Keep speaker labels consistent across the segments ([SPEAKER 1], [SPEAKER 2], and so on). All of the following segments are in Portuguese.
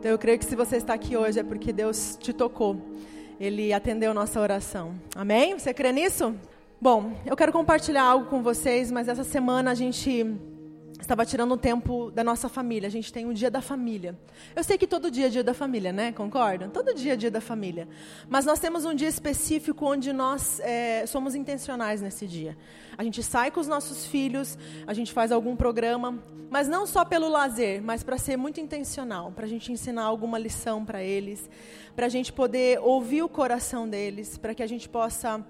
[SPEAKER 1] Então eu creio que se você está aqui hoje é porque Deus te tocou. Ele atendeu nossa oração. Amém? Você crê nisso? Bom, eu quero compartilhar algo com vocês, mas essa semana a gente estava tirando um tempo da nossa família. A gente tem um dia da família. Eu sei que todo dia é dia da família, né? Concordam? Todo dia é dia da família. Mas nós temos um dia específico onde nós é, somos intencionais nesse dia. A gente sai com os nossos filhos, a gente faz algum programa, mas não só pelo lazer, mas para ser muito intencional, para a gente ensinar alguma lição para eles, para a gente poder ouvir o coração deles, para que a gente possa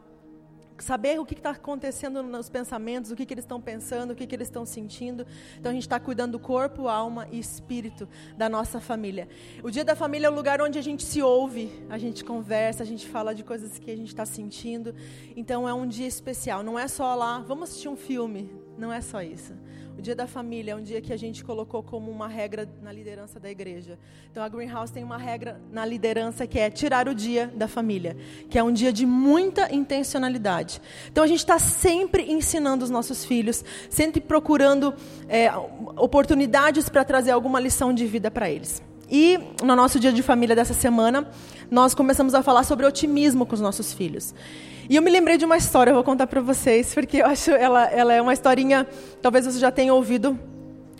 [SPEAKER 1] saber o que está acontecendo nos pensamentos, o que, que eles estão pensando, o que, que eles estão sentindo. Então a gente está cuidando do corpo, alma e espírito da nossa família. O dia da família é o lugar onde a gente se ouve, a gente conversa, a gente fala de coisas que a gente está sentindo. Então é um dia especial. Não é só lá, vamos assistir um filme. Não é só isso. O dia da família é um dia que a gente colocou como uma regra na liderança da igreja. Então a Greenhouse tem uma regra na liderança que é tirar o dia da família, que é um dia de muita intencionalidade. Então a gente está sempre ensinando os nossos filhos, sempre procurando é, oportunidades para trazer alguma lição de vida para eles. E no nosso dia de família dessa semana, nós começamos a falar sobre otimismo com os nossos filhos. E eu me lembrei de uma história, eu vou contar para vocês, porque eu acho ela, ela é uma historinha, talvez você já tenha ouvido,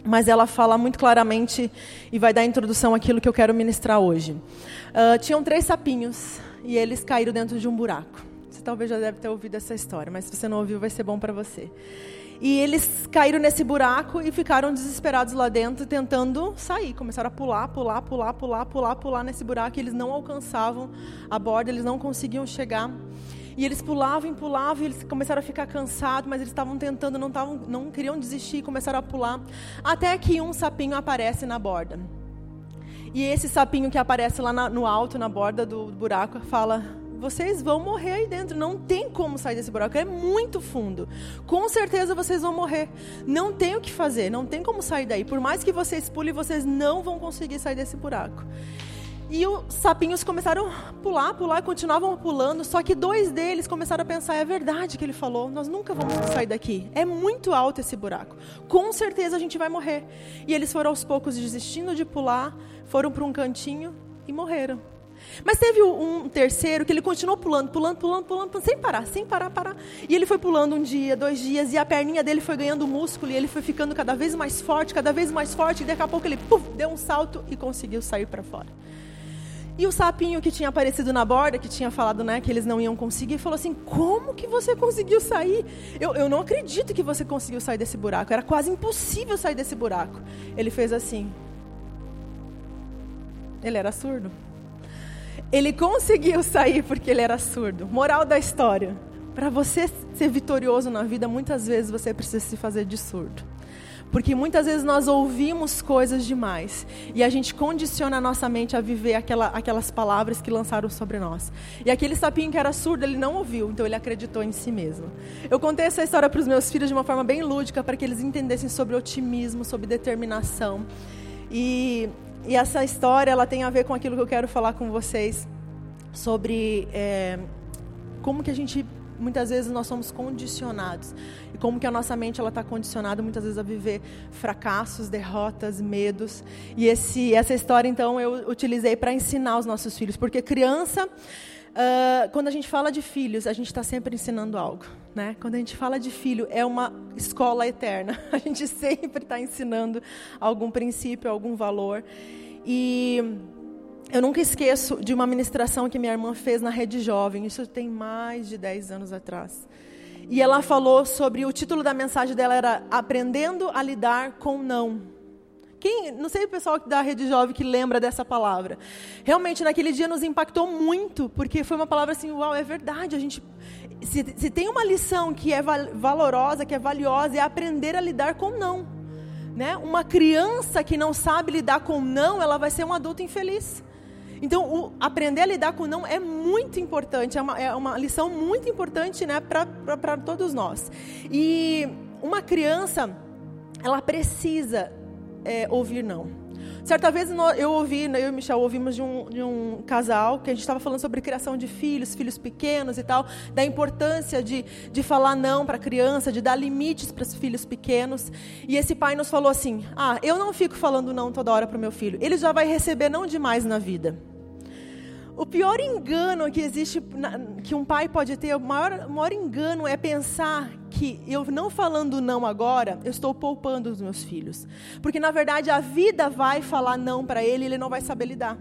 [SPEAKER 1] mas ela fala muito claramente e vai dar introdução àquilo que eu quero ministrar hoje. Uh, tinham três sapinhos e eles caíram dentro de um buraco. Você talvez já deve ter ouvido essa história, mas se você não ouviu, vai ser bom para você. E eles caíram nesse buraco e ficaram desesperados lá dentro, tentando sair. Começaram a pular, pular, pular, pular, pular, pular nesse buraco. E eles não alcançavam a borda, eles não conseguiam chegar. E eles pulavam e pulavam, e eles começaram a ficar cansados, mas eles estavam tentando, não, tavam, não queriam desistir, começaram a pular. Até que um sapinho aparece na borda. E esse sapinho que aparece lá na, no alto, na borda do buraco, fala: vocês vão morrer aí dentro. Não tem como sair desse buraco. É muito fundo. Com certeza vocês vão morrer. Não tem o que fazer. Não tem como sair daí. Por mais que vocês pulem, vocês não vão conseguir sair desse buraco. E os sapinhos começaram a pular, pular, continuavam pulando. Só que dois deles começaram a pensar: é verdade que ele falou, nós nunca vamos sair daqui. É muito alto esse buraco. Com certeza a gente vai morrer. E eles foram aos poucos desistindo de pular, foram para um cantinho e morreram. Mas teve um terceiro que ele continuou pulando, pulando, pulando, pulando, sem parar, sem parar, parar. E ele foi pulando um dia, dois dias, e a perninha dele foi ganhando músculo, e ele foi ficando cada vez mais forte, cada vez mais forte, e daqui a pouco ele puf, deu um salto e conseguiu sair para fora. E o sapinho que tinha aparecido na borda, que tinha falado né, que eles não iam conseguir, falou assim: Como que você conseguiu sair? Eu, eu não acredito que você conseguiu sair desse buraco. Era quase impossível sair desse buraco. Ele fez assim. Ele era surdo. Ele conseguiu sair porque ele era surdo. Moral da história: para você ser vitorioso na vida, muitas vezes você precisa se fazer de surdo. Porque muitas vezes nós ouvimos coisas demais e a gente condiciona a nossa mente a viver aquela, aquelas palavras que lançaram sobre nós. E aquele sapinho que era surdo, ele não ouviu, então ele acreditou em si mesmo. Eu contei essa história para os meus filhos de uma forma bem lúdica, para que eles entendessem sobre otimismo, sobre determinação. E, e essa história ela tem a ver com aquilo que eu quero falar com vocês sobre é, como que a gente muitas vezes nós somos condicionados e como que a nossa mente ela está condicionada muitas vezes a viver fracassos, derrotas, medos e esse essa história então eu utilizei para ensinar os nossos filhos porque criança Uh, quando a gente fala de filhos, a gente está sempre ensinando algo. Né? Quando a gente fala de filho, é uma escola eterna. A gente sempre está ensinando algum princípio, algum valor. E eu nunca esqueço de uma ministração que minha irmã fez na Rede Jovem, isso tem mais de 10 anos atrás. E ela falou sobre, o título da mensagem dela era Aprendendo a Lidar com Não. Quem, não sei o pessoal da Rede Jovem que lembra dessa palavra. Realmente, naquele dia nos impactou muito, porque foi uma palavra assim, uau, é verdade, a gente... Se, se tem uma lição que é valorosa, que é valiosa, é aprender a lidar com não. Né? Uma criança que não sabe lidar com não, ela vai ser um adulto infeliz. Então, o, aprender a lidar com não é muito importante, é uma, é uma lição muito importante né, para todos nós. E uma criança, ela precisa é, ouvir não. Certa vez eu ouvi, né, eu e o Michel ouvimos de um, de um casal que a gente estava falando sobre criação de filhos, filhos pequenos e tal, da importância de, de falar não para a criança, de dar limites para os filhos pequenos. E esse pai nos falou assim: Ah, eu não fico falando não toda hora para o meu filho, ele já vai receber não demais na vida. O pior engano que existe, que um pai pode ter, o maior, o maior engano é pensar que eu não falando não agora, eu estou poupando os meus filhos. Porque na verdade a vida vai falar não para ele e ele não vai saber lidar.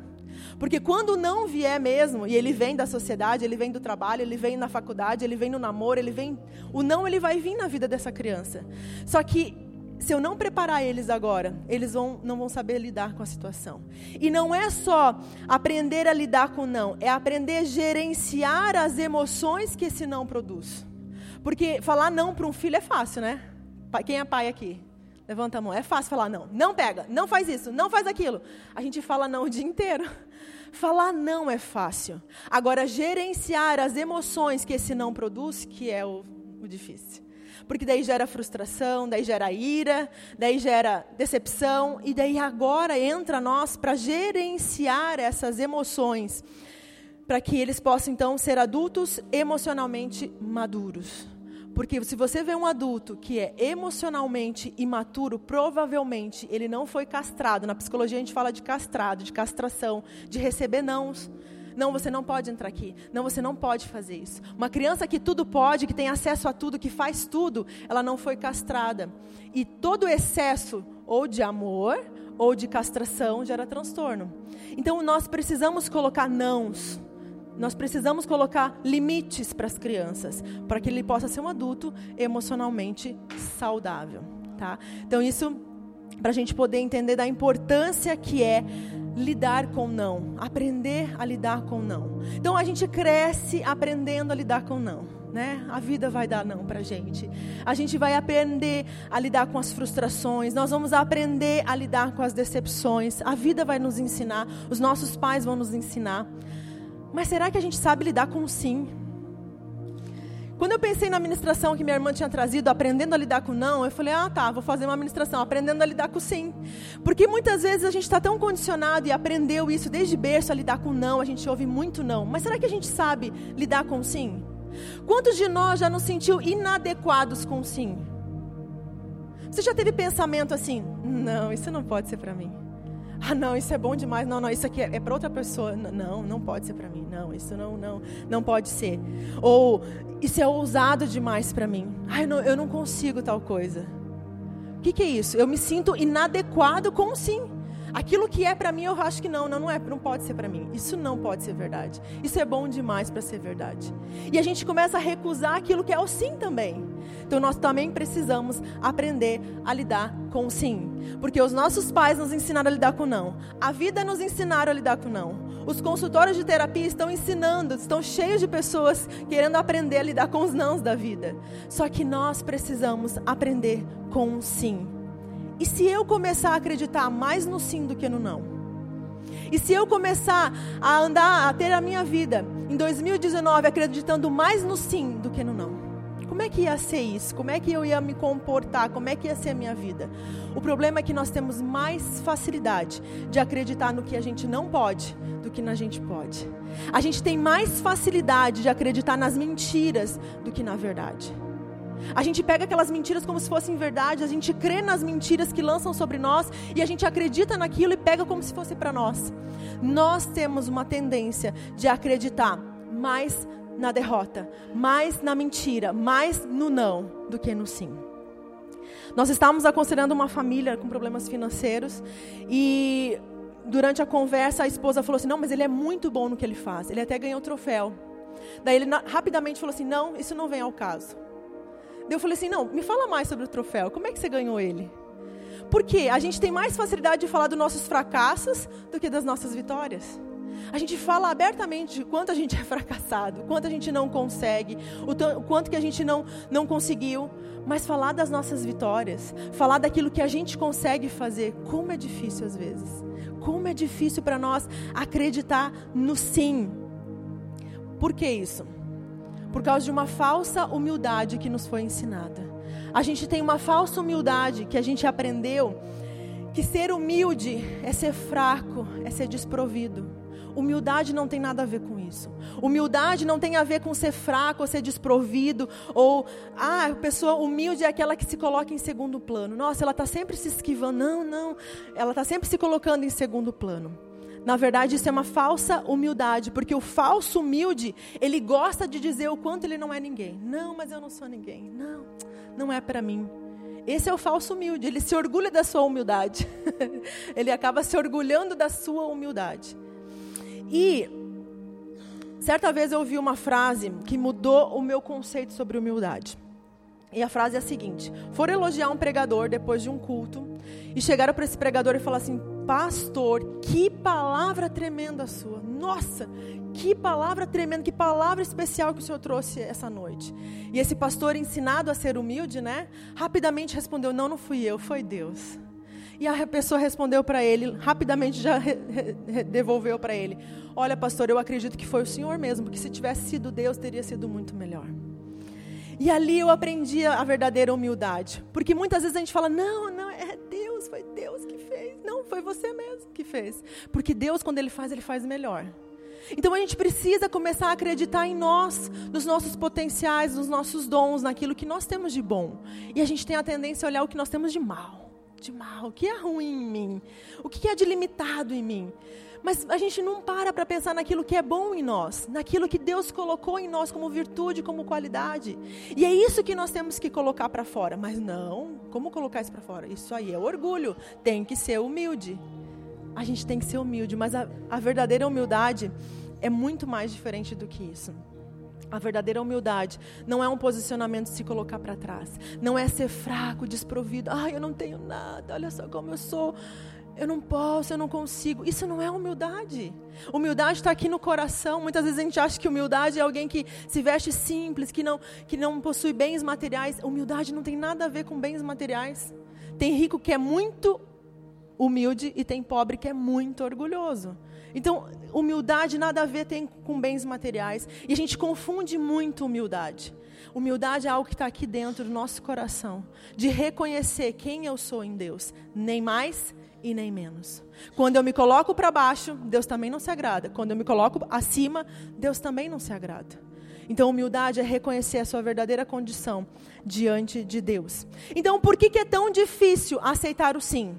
[SPEAKER 1] Porque quando não vier mesmo, e ele vem da sociedade, ele vem do trabalho, ele vem na faculdade, ele vem no namoro, ele vem. O não ele vai vir na vida dessa criança. Só que se eu não preparar eles agora, eles vão, não vão saber lidar com a situação. E não é só aprender a lidar com não, é aprender a gerenciar as emoções que esse não produz. Porque falar não para um filho é fácil, né? Quem é pai aqui? Levanta a mão. É fácil falar não. Não pega, não faz isso, não faz aquilo. A gente fala não o dia inteiro. Falar não é fácil. Agora, gerenciar as emoções que esse não produz, que é o, o difícil porque daí gera frustração, daí gera ira, daí gera decepção, e daí agora entra nós para gerenciar essas emoções, para que eles possam então ser adultos emocionalmente maduros. Porque se você vê um adulto que é emocionalmente imaturo, provavelmente ele não foi castrado. Na psicologia a gente fala de castrado, de castração, de receber nãos. Não, você não pode entrar aqui. Não, você não pode fazer isso. Uma criança que tudo pode, que tem acesso a tudo, que faz tudo, ela não foi castrada. E todo excesso, ou de amor, ou de castração, gera transtorno. Então nós precisamos colocar nãos. Nós precisamos colocar limites para as crianças, para que ele possa ser um adulto emocionalmente saudável. Tá? Então, isso para a gente poder entender da importância que é lidar com não, aprender a lidar com não. Então a gente cresce aprendendo a lidar com não. Né? A vida vai dar não para gente. A gente vai aprender a lidar com as frustrações. Nós vamos aprender a lidar com as decepções. A vida vai nos ensinar. Os nossos pais vão nos ensinar. Mas será que a gente sabe lidar com sim? Quando eu pensei na ministração que minha irmã tinha trazido, aprendendo a lidar com não, eu falei, ah tá, vou fazer uma ministração, aprendendo a lidar com sim. Porque muitas vezes a gente está tão condicionado e aprendeu isso desde berço a lidar com não, a gente ouve muito não. Mas será que a gente sabe lidar com sim? Quantos de nós já nos sentiu inadequados com sim? Você já teve pensamento assim, não, isso não pode ser para mim. Ah, não, isso é bom demais. Não, não, isso aqui é, é para outra pessoa. Não, não pode ser para mim. Não, isso não, não, não pode ser. Ou isso é ousado demais para mim. Ai, não, eu não consigo tal coisa. O que, que, é isso? Eu me sinto inadequado com sim. Aquilo que é para mim, eu acho que não, não, não é, não pode ser para mim. Isso não pode ser verdade. Isso é bom demais para ser verdade. E a gente começa a recusar aquilo que é o sim também. Então nós também precisamos aprender a lidar com o sim. Porque os nossos pais nos ensinaram a lidar com o não. A vida nos ensinaram a lidar com o não. Os consultórios de terapia estão ensinando, estão cheios de pessoas querendo aprender a lidar com os nãos da vida. Só que nós precisamos aprender com o sim. E se eu começar a acreditar mais no sim do que no não? E se eu começar a andar, a ter a minha vida em 2019 acreditando mais no sim do que no não? Como é que ia ser isso? Como é que eu ia me comportar? Como é que ia ser a minha vida? O problema é que nós temos mais facilidade de acreditar no que a gente não pode do que na gente pode. A gente tem mais facilidade de acreditar nas mentiras do que na verdade. A gente pega aquelas mentiras como se fossem verdade, a gente crê nas mentiras que lançam sobre nós e a gente acredita naquilo e pega como se fosse para nós. Nós temos uma tendência de acreditar mais na derrota, mais na mentira, mais no não do que no sim. Nós estávamos aconselhando uma família com problemas financeiros e durante a conversa a esposa falou assim: "Não, mas ele é muito bom no que ele faz. Ele até ganhou o troféu". Daí ele rapidamente falou assim: "Não, isso não vem ao caso". Daí eu falei assim: "Não, me fala mais sobre o troféu. Como é que você ganhou ele?" Porque a gente tem mais facilidade de falar dos nossos fracassos do que das nossas vitórias. A gente fala abertamente quanto a gente é fracassado, quanto a gente não consegue, o, quanto que a gente não, não conseguiu. Mas falar das nossas vitórias, falar daquilo que a gente consegue fazer, como é difícil às vezes. Como é difícil para nós acreditar no sim. Por que isso? Por causa de uma falsa humildade que nos foi ensinada. A gente tem uma falsa humildade que a gente aprendeu que ser humilde é ser fraco, é ser desprovido. Humildade não tem nada a ver com isso. Humildade não tem a ver com ser fraco ou ser desprovido. Ou, ah, a pessoa humilde é aquela que se coloca em segundo plano. Nossa, ela está sempre se esquivando. Não, não. Ela está sempre se colocando em segundo plano. Na verdade, isso é uma falsa humildade, porque o falso humilde, ele gosta de dizer o quanto ele não é ninguém. Não, mas eu não sou ninguém. Não, não é para mim. Esse é o falso humilde, ele se orgulha da sua humildade. ele acaba se orgulhando da sua humildade. E certa vez eu ouvi uma frase que mudou o meu conceito sobre humildade. E a frase é a seguinte: For elogiar um pregador depois de um culto e chegaram para esse pregador e falaram assim: Pastor, que palavra tremenda sua! Nossa, que palavra tremenda, que palavra especial que o Senhor trouxe essa noite. E esse pastor, ensinado a ser humilde, né? Rapidamente respondeu: Não, não fui eu, foi Deus. E a pessoa respondeu para ele, rapidamente já re, re, devolveu para ele: Olha, pastor, eu acredito que foi o Senhor mesmo, porque se tivesse sido Deus, teria sido muito melhor. E ali eu aprendi a verdadeira humildade. Porque muitas vezes a gente fala: Não, não, é Deus, foi Deus que fez. Não, foi você mesmo que fez. Porque Deus, quando Ele faz, Ele faz melhor. Então a gente precisa começar a acreditar em nós, nos nossos potenciais, nos nossos dons, naquilo que nós temos de bom. E a gente tem a tendência a olhar o que nós temos de mal de mal? O que é ruim em mim? O que é de limitado em mim? Mas a gente não para para pensar naquilo que é bom em nós, naquilo que Deus colocou em nós como virtude, como qualidade. E é isso que nós temos que colocar para fora. Mas não, como colocar isso para fora? Isso aí é orgulho. Tem que ser humilde. A gente tem que ser humilde, mas a, a verdadeira humildade é muito mais diferente do que isso. A verdadeira humildade não é um posicionamento de se colocar para trás. Não é ser fraco, desprovido. Ai, eu não tenho nada. Olha só como eu sou. Eu não posso, eu não consigo. Isso não é humildade. Humildade está aqui no coração. Muitas vezes a gente acha que humildade é alguém que se veste simples, que não, que não possui bens materiais. Humildade não tem nada a ver com bens materiais. Tem rico que é muito humilde e tem pobre que é muito orgulhoso. Então, humildade nada a ver tem com bens materiais. E a gente confunde muito humildade. Humildade é algo que está aqui dentro do nosso coração. De reconhecer quem eu sou em Deus. Nem mais e nem menos. Quando eu me coloco para baixo, Deus também não se agrada. Quando eu me coloco acima, Deus também não se agrada. Então, humildade é reconhecer a sua verdadeira condição diante de Deus. Então, por que, que é tão difícil aceitar o sim?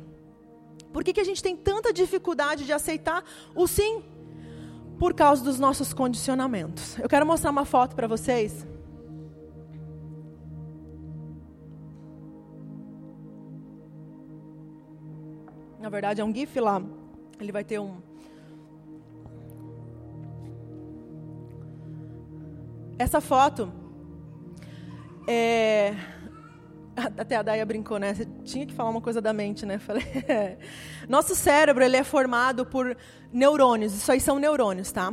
[SPEAKER 1] Por que, que a gente tem tanta dificuldade de aceitar o sim? Por causa dos nossos condicionamentos. Eu quero mostrar uma foto para vocês. Na verdade, é um GIF lá. Ele vai ter um. Essa foto é até a Daya brincou, né? Você tinha que falar uma coisa da mente, né? Falei, é. Nosso cérebro, ele é formado por neurônios. Isso aí são neurônios, tá?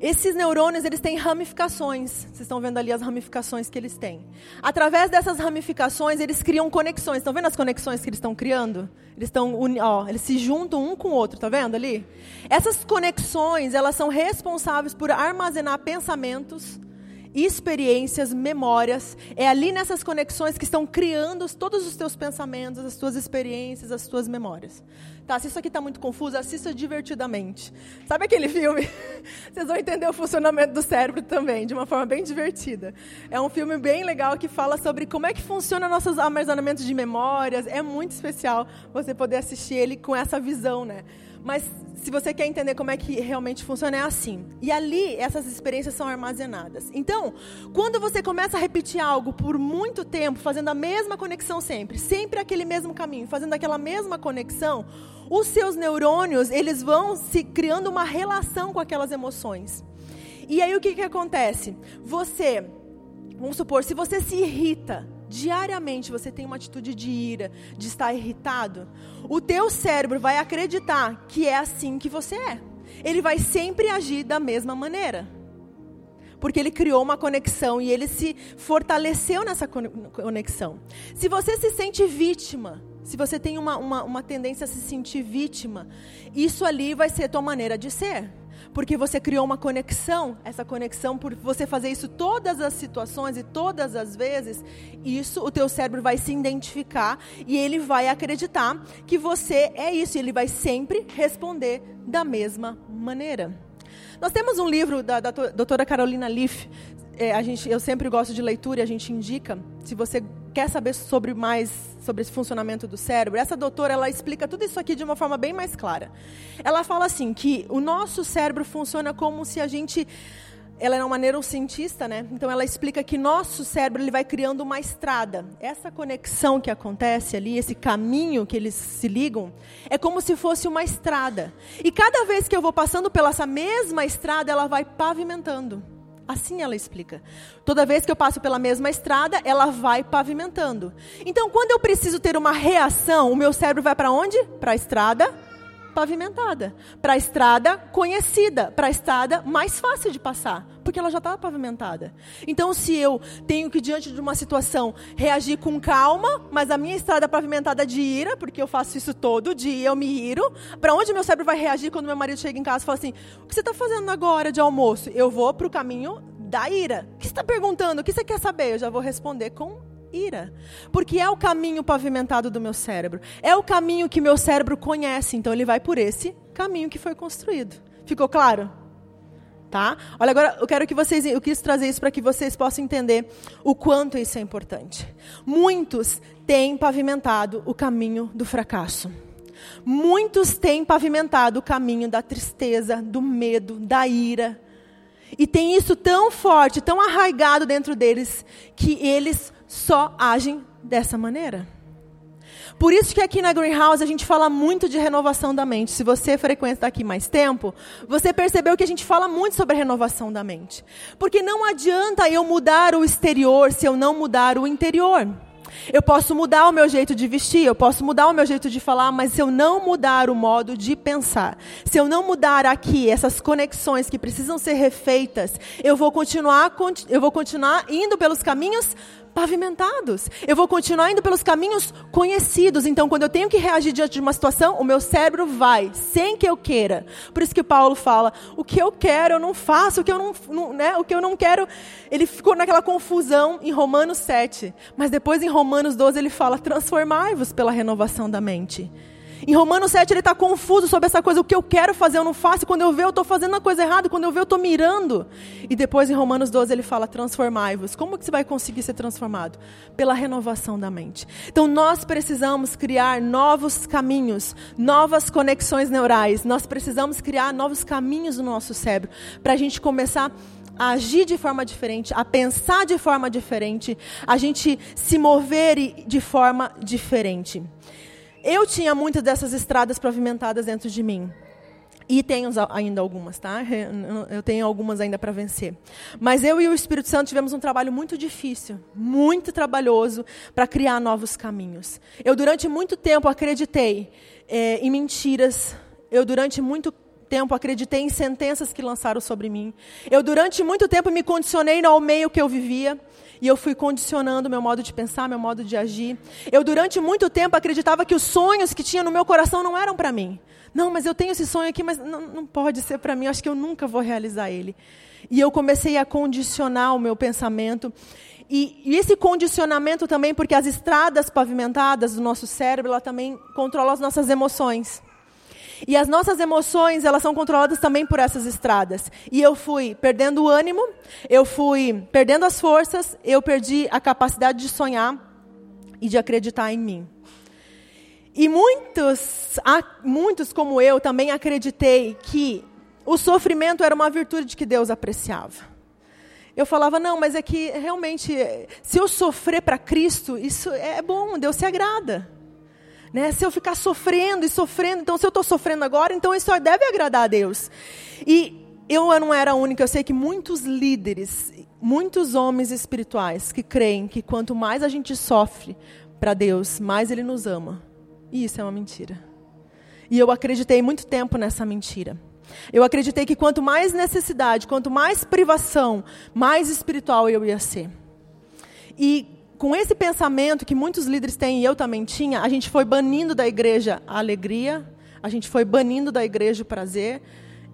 [SPEAKER 1] Esses neurônios, eles têm ramificações. Vocês estão vendo ali as ramificações que eles têm. Através dessas ramificações, eles criam conexões. Estão vendo as conexões que eles estão criando? Eles estão, ó, eles se juntam um com o outro, tá vendo ali? Essas conexões, elas são responsáveis por armazenar pensamentos, experiências, memórias. É ali nessas conexões que estão criando todos os teus pensamentos, as tuas experiências, as tuas memórias. Tá, se isso aqui está muito confuso, assista divertidamente. Sabe aquele filme? Vocês vão entender o funcionamento do cérebro também, de uma forma bem divertida. É um filme bem legal que fala sobre como é que funciona nossos armazenamentos de memórias. É muito especial você poder assistir ele com essa visão, né? Mas se você quer entender como é que realmente funciona, é assim. E ali, essas experiências são armazenadas. Então, quando você começa a repetir algo por muito tempo, fazendo a mesma conexão sempre, sempre aquele mesmo caminho, fazendo aquela mesma conexão, os seus neurônios, eles vão se criando uma relação com aquelas emoções. E aí o que, que acontece? Você, vamos supor, se você se irrita, diariamente você tem uma atitude de ira, de estar irritado, o teu cérebro vai acreditar que é assim que você é. Ele vai sempre agir da mesma maneira. Porque ele criou uma conexão e ele se fortaleceu nessa conexão. Se você se sente vítima, se você tem uma, uma, uma tendência a se sentir vítima, isso ali vai ser tua maneira de ser. Porque você criou uma conexão, essa conexão por você fazer isso todas as situações e todas as vezes, isso o teu cérebro vai se identificar e ele vai acreditar que você é isso, ele vai sempre responder da mesma maneira. Nós temos um livro da, da doutora Carolina Leaf, é, a gente, eu sempre gosto de leitura e a gente indica, se você quer saber sobre mais sobre esse funcionamento do cérebro, essa doutora ela explica tudo isso aqui de uma forma bem mais clara. Ela fala assim que o nosso cérebro funciona como se a gente ela é uma neurocientista, né? Então ela explica que nosso cérebro ele vai criando uma estrada. Essa conexão que acontece ali, esse caminho que eles se ligam, é como se fosse uma estrada. E cada vez que eu vou passando pela essa mesma estrada, ela vai pavimentando. Assim ela explica. Toda vez que eu passo pela mesma estrada, ela vai pavimentando. Então, quando eu preciso ter uma reação, o meu cérebro vai para onde? Para a estrada pavimentada, para a estrada conhecida, para a estrada mais fácil de passar, porque ela já está pavimentada. Então, se eu tenho que, diante de uma situação, reagir com calma, mas a minha estrada é pavimentada de ira, porque eu faço isso todo dia, eu me iro, para onde meu cérebro vai reagir quando meu marido chega em casa e fala assim: O que você está fazendo agora de almoço? Eu vou para o caminho da ira. O que você está perguntando? O que você quer saber? Eu já vou responder com ira. Porque é o caminho pavimentado do meu cérebro. É o caminho que meu cérebro conhece. Então ele vai por esse caminho que foi construído. Ficou claro? Tá? Olha, agora eu quero que vocês, eu quis trazer isso para que vocês possam entender o quanto isso é importante. Muitos têm pavimentado o caminho do fracasso. Muitos têm pavimentado o caminho da tristeza, do medo, da ira. E tem isso tão forte, tão arraigado dentro deles, que eles só agem dessa maneira. Por isso que aqui na Greenhouse a gente fala muito de renovação da mente. Se você frequenta aqui mais tempo, você percebeu que a gente fala muito sobre renovação da mente. Porque não adianta eu mudar o exterior se eu não mudar o interior. Eu posso mudar o meu jeito de vestir, eu posso mudar o meu jeito de falar, mas se eu não mudar o modo de pensar, se eu não mudar aqui essas conexões que precisam ser refeitas, eu vou continuar, eu vou continuar indo pelos caminhos pavimentados. Eu vou continuar indo pelos caminhos conhecidos. Então, quando eu tenho que reagir diante de uma situação, o meu cérebro vai, sem que eu queira. Por isso que Paulo fala: o que eu quero, eu não faço, o que eu não, não né, o que eu não quero. Ele ficou naquela confusão em Romanos 7. Mas depois, em Romanos 12, ele fala: transformai-vos pela renovação da mente. Em Romanos 7 ele está confuso sobre essa coisa, o que eu quero fazer eu não faço, quando eu ver eu estou fazendo a coisa errada, quando eu ver eu estou mirando. E depois em Romanos 12 ele fala, transformai-vos. Como que você vai conseguir ser transformado? Pela renovação da mente. Então nós precisamos criar novos caminhos, novas conexões neurais, nós precisamos criar novos caminhos no nosso cérebro, para a gente começar a agir de forma diferente, a pensar de forma diferente, a gente se mover de forma diferente. Eu tinha muitas dessas estradas pavimentadas dentro de mim. E tenho ainda algumas, tá? Eu tenho algumas ainda para vencer. Mas eu e o Espírito Santo tivemos um trabalho muito difícil, muito trabalhoso, para criar novos caminhos. Eu, durante muito tempo, acreditei é, em mentiras. Eu, durante muito tempo, acreditei em sentenças que lançaram sobre mim. Eu, durante muito tempo, me condicionei ao meio que eu vivia. E eu fui condicionando meu modo de pensar, meu modo de agir. Eu, durante muito tempo, acreditava que os sonhos que tinha no meu coração não eram para mim. Não, mas eu tenho esse sonho aqui, mas não, não pode ser para mim. Acho que eu nunca vou realizar ele. E eu comecei a condicionar o meu pensamento. E, e, esse condicionamento também, porque as estradas pavimentadas do nosso cérebro, ela também controla as nossas emoções. E as nossas emoções, elas são controladas também por essas estradas. E eu fui perdendo o ânimo, eu fui perdendo as forças, eu perdi a capacidade de sonhar e de acreditar em mim. E muitos, muitos como eu também acreditei que o sofrimento era uma virtude que Deus apreciava. Eu falava, não, mas é que realmente, se eu sofrer para Cristo, isso é bom, Deus se agrada. Né? Se eu ficar sofrendo e sofrendo, então se eu estou sofrendo agora, então isso deve agradar a Deus. E eu não era a única, eu sei que muitos líderes, muitos homens espirituais que creem que quanto mais a gente sofre para Deus, mais Ele nos ama. E isso é uma mentira. E eu acreditei muito tempo nessa mentira. Eu acreditei que quanto mais necessidade, quanto mais privação, mais espiritual eu ia ser. E com esse pensamento que muitos líderes têm e eu também tinha, a gente foi banindo da igreja a alegria, a gente foi banindo da igreja o prazer.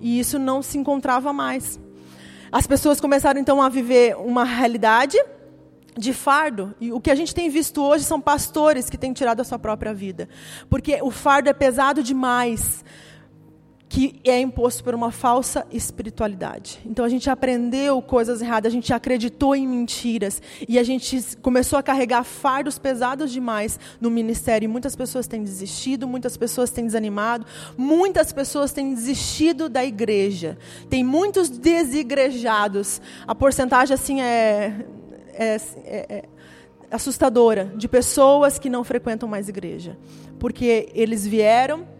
[SPEAKER 1] E isso não se encontrava mais. As pessoas começaram então a viver uma realidade de fardo. E o que a gente tem visto hoje são pastores que têm tirado a sua própria vida. Porque o fardo é pesado demais que é imposto por uma falsa espiritualidade. Então a gente aprendeu coisas erradas, a gente acreditou em mentiras e a gente começou a carregar fardos pesados demais no ministério. E muitas pessoas têm desistido, muitas pessoas têm desanimado, muitas pessoas têm desistido da igreja. Tem muitos desigrejados. A porcentagem assim é, é, é, é assustadora de pessoas que não frequentam mais igreja, porque eles vieram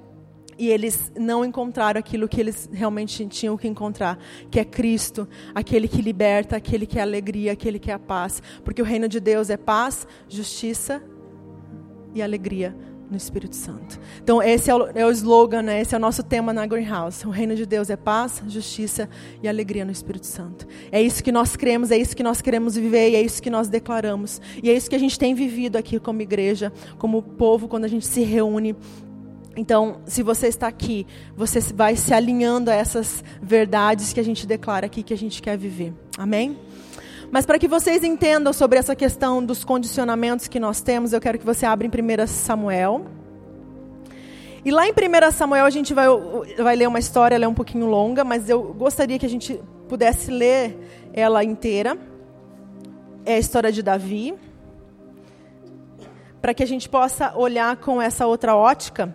[SPEAKER 1] e eles não encontraram aquilo que eles realmente tinham que encontrar, que é Cristo, aquele que liberta, aquele que é alegria, aquele que é a paz. Porque o reino de Deus é paz, justiça e alegria no Espírito Santo. Então, esse é o, é o slogan, né? esse é o nosso tema na Greenhouse. O reino de Deus é paz, justiça e alegria no Espírito Santo. É isso que nós cremos, é isso que nós queremos viver e é isso que nós declaramos. E é isso que a gente tem vivido aqui como igreja, como povo, quando a gente se reúne então, se você está aqui, você vai se alinhando a essas verdades que a gente declara aqui que a gente quer viver. Amém? Mas para que vocês entendam sobre essa questão dos condicionamentos que nós temos, eu quero que você abra em 1 Samuel. E lá em 1 Samuel a gente vai, vai ler uma história, ela é um pouquinho longa, mas eu gostaria que a gente pudesse ler ela inteira. É a história de Davi. Para que a gente possa olhar com essa outra ótica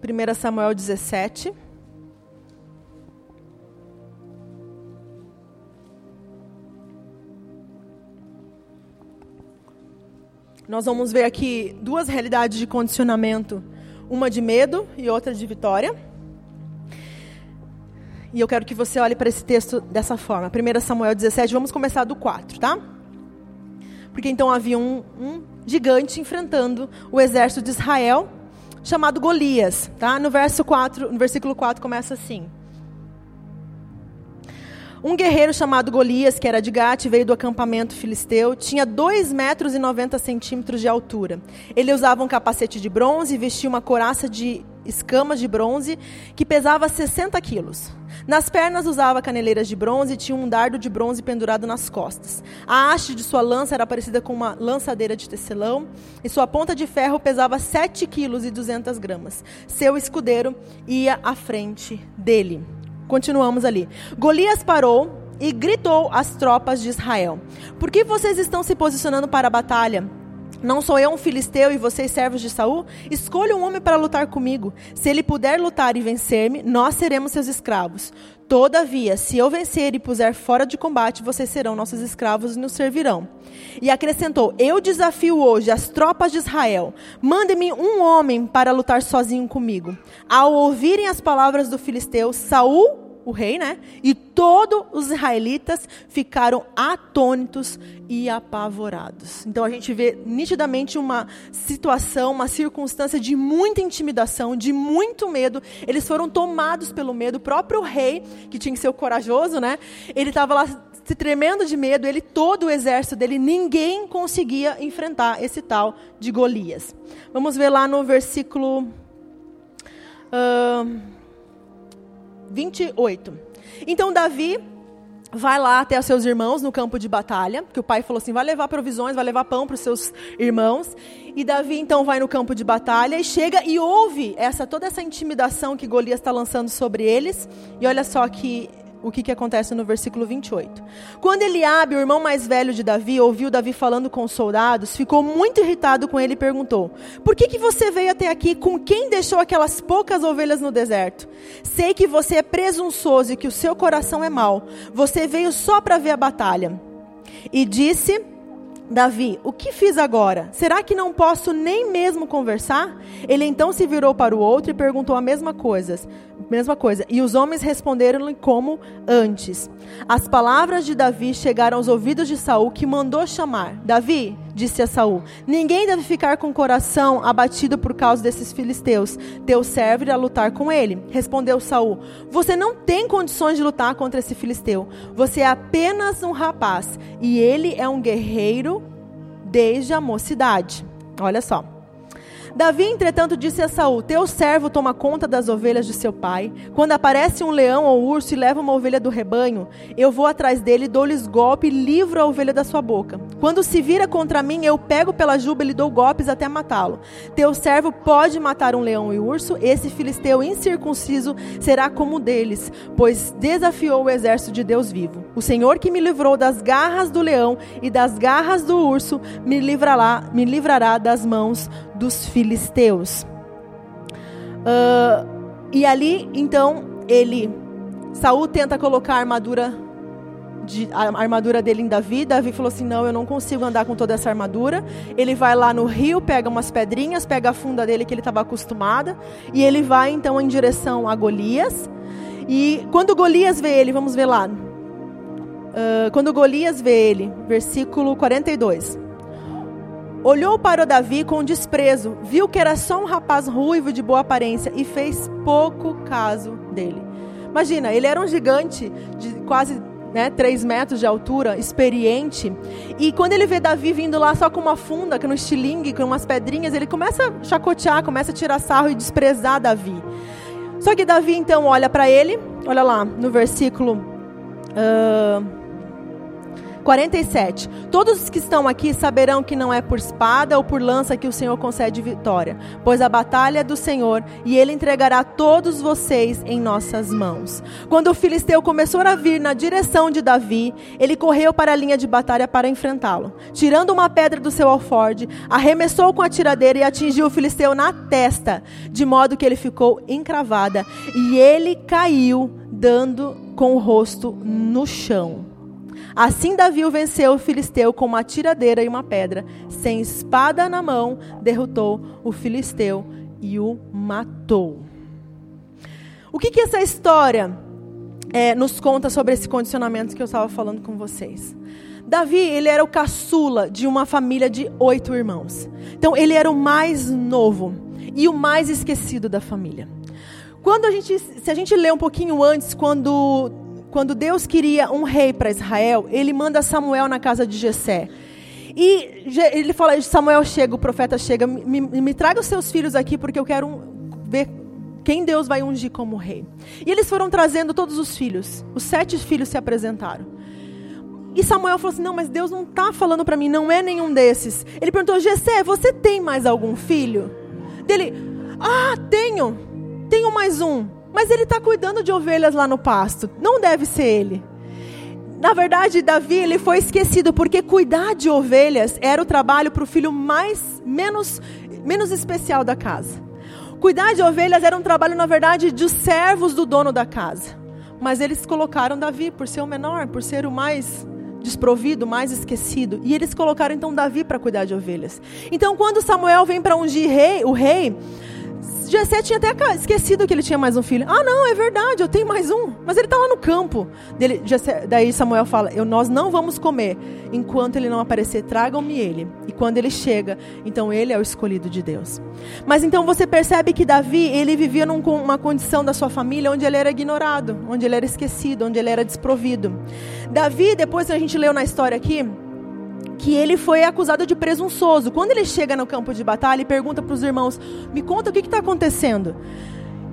[SPEAKER 1] 1 Samuel 17. Nós vamos ver aqui duas realidades de condicionamento, uma de medo e outra de vitória. E eu quero que você olhe para esse texto dessa forma. 1 Samuel 17, vamos começar do 4, tá? Porque então havia um, um gigante enfrentando o exército de Israel chamado Golias, tá? No verso 4, no versículo 4 começa assim: um guerreiro chamado Golias, que era de Gate, veio do acampamento filisteu, tinha 2 metros e 90 centímetros de altura. Ele usava um capacete de bronze e vestia uma coraça de escamas de bronze que pesava 60 quilos. Nas pernas usava caneleiras de bronze e tinha um dardo de bronze pendurado nas costas. A haste de sua lança era parecida com uma lançadeira de tecelão e sua ponta de ferro pesava 7 quilos e 200 gramas. Seu escudeiro ia à frente dele. Continuamos ali. Golias parou e gritou às tropas de Israel: Por que vocês estão se posicionando para a batalha? Não sou eu um filisteu e vocês servos de Saul? Escolha um homem para lutar comigo. Se ele puder lutar e vencer-me, nós seremos seus escravos. Todavia, se eu vencer e puser fora de combate, vocês serão nossos escravos e nos servirão. E acrescentou: Eu desafio hoje as tropas de Israel. Mande-me um homem para lutar sozinho comigo. Ao ouvirem as palavras do filisteu, Saul o rei, né? E todos os israelitas ficaram atônitos e apavorados. Então a gente vê nitidamente uma situação, uma circunstância de muita intimidação, de muito medo. Eles foram tomados pelo medo. O próprio rei, que tinha que ser o corajoso, né? Ele estava lá se tremendo de medo, ele todo o exército dele, ninguém conseguia enfrentar esse tal de Golias. Vamos ver lá no versículo uh, 28. Então Davi vai lá até os seus irmãos no campo de batalha, que o pai falou assim: vai levar provisões, vai levar pão para os seus irmãos. E Davi então vai no campo de batalha e chega e ouve essa toda essa intimidação que Golias está lançando sobre eles. E olha só que o que, que acontece no versículo 28. Quando Eliabe, o irmão mais velho de Davi, ouviu Davi falando com os soldados, ficou muito irritado com ele e perguntou: Por que, que você veio até aqui? Com quem deixou aquelas poucas ovelhas no deserto? Sei que você é presunçoso e que o seu coração é mau. Você veio só para ver a batalha. E disse Davi, o que fiz agora? Será que não posso nem mesmo conversar? Ele então se virou para o outro e perguntou a mesma coisa. Mesma coisa. E os homens responderam-lhe como antes. As palavras de Davi chegaram aos ouvidos de Saul, que mandou chamar. Davi, disse a Saul: Ninguém deve ficar com o coração abatido por causa desses filisteus. Teu servo irá lutar com ele. Respondeu Saul: Você não tem condições de lutar contra esse filisteu. Você é apenas um rapaz e ele é um guerreiro desde a mocidade. Olha só. Davi, entretanto, disse a Saul: Teu servo toma conta das ovelhas de seu pai. Quando aparece um leão ou urso e leva uma ovelha do rebanho, eu vou atrás dele, dou-lhes golpe e livro a ovelha da sua boca. Quando se vira contra mim, eu pego pela juba e lhe dou golpes até matá-lo. Teu servo pode matar um leão e urso, esse filisteu incircunciso será como deles, pois desafiou o exército de Deus vivo. O Senhor que me livrou das garras do leão e das garras do urso, me livrará, me livrará das mãos dos filisteus. Uh, e ali, então, ele, Saul tenta colocar a armadura, de, a armadura dele em Davi. Davi falou assim: Não, eu não consigo andar com toda essa armadura. Ele vai lá no rio, pega umas pedrinhas, pega a funda dele que ele estava acostumada, e ele vai então em direção a Golias. E quando Golias vê ele, vamos ver lá. Uh, quando Golias vê ele, versículo 42 olhou para o Davi com desprezo, viu que era só um rapaz ruivo de boa aparência e fez pouco caso dele. Imagina, ele era um gigante de quase né, 3 metros de altura, experiente. E quando ele vê Davi vindo lá só com uma funda, com um estilingue, com umas pedrinhas, ele começa a chacotear, começa a tirar sarro e desprezar Davi. Só que Davi então olha para ele, olha lá no versículo. Uh, 47. Todos os que estão aqui saberão que não é por espada ou por lança que o Senhor concede vitória, pois a batalha é do Senhor e ele entregará todos vocês em nossas mãos. Quando o filisteu começou a vir na direção de Davi, ele correu para a linha de batalha para enfrentá-lo. Tirando uma pedra do seu alforde, arremessou com a tiradeira e atingiu o filisteu na testa, de modo que ele ficou encravada e ele caiu dando com o rosto no chão. Assim Davi venceu o filisteu com uma tiradeira e uma pedra. Sem espada na mão, derrotou o filisteu e o matou. O que, que essa história é, nos conta sobre esse condicionamento que eu estava falando com vocês? Davi, ele era o caçula de uma família de oito irmãos. Então, ele era o mais novo e o mais esquecido da família. Quando a gente, se a gente lê um pouquinho antes, quando quando Deus queria um rei para Israel, ele manda Samuel na casa de Jessé. E ele fala, Samuel chega, o profeta chega, me, me traga os seus filhos aqui porque eu quero ver quem Deus vai ungir como rei. E eles foram trazendo todos os filhos. Os sete filhos se apresentaram. E Samuel falou assim: Não, mas Deus não está falando para mim, não é nenhum desses. Ele perguntou: Jessé, você tem mais algum filho? Dele: Ah, tenho. Tenho mais um. Mas ele está cuidando de ovelhas lá no pasto. Não deve ser ele. Na verdade, Davi ele foi esquecido porque cuidar de ovelhas era o trabalho para o filho mais menos menos especial da casa. Cuidar de ovelhas era um trabalho, na verdade, dos servos do dono da casa. Mas eles colocaram Davi por ser o menor, por ser o mais desprovido, mais esquecido. E eles colocaram então Davi para cuidar de ovelhas. Então, quando Samuel vem para ungir rei, o rei, Jessé tinha até esquecido que ele tinha mais um filho. Ah, não, é verdade, eu tenho mais um. Mas ele está lá no campo. Dele, Jessé, daí Samuel fala: eu, Nós não vamos comer enquanto ele não aparecer. Tragam-me ele. E quando ele chega, então ele é o escolhido de Deus. Mas então você percebe que Davi, ele vivia numa condição da sua família onde ele era ignorado, onde ele era esquecido, onde ele era desprovido. Davi, depois a gente leu na história aqui, que ele foi acusado de presunçoso. Quando ele chega no campo de batalha e pergunta para os irmãos: Me conta o que está acontecendo.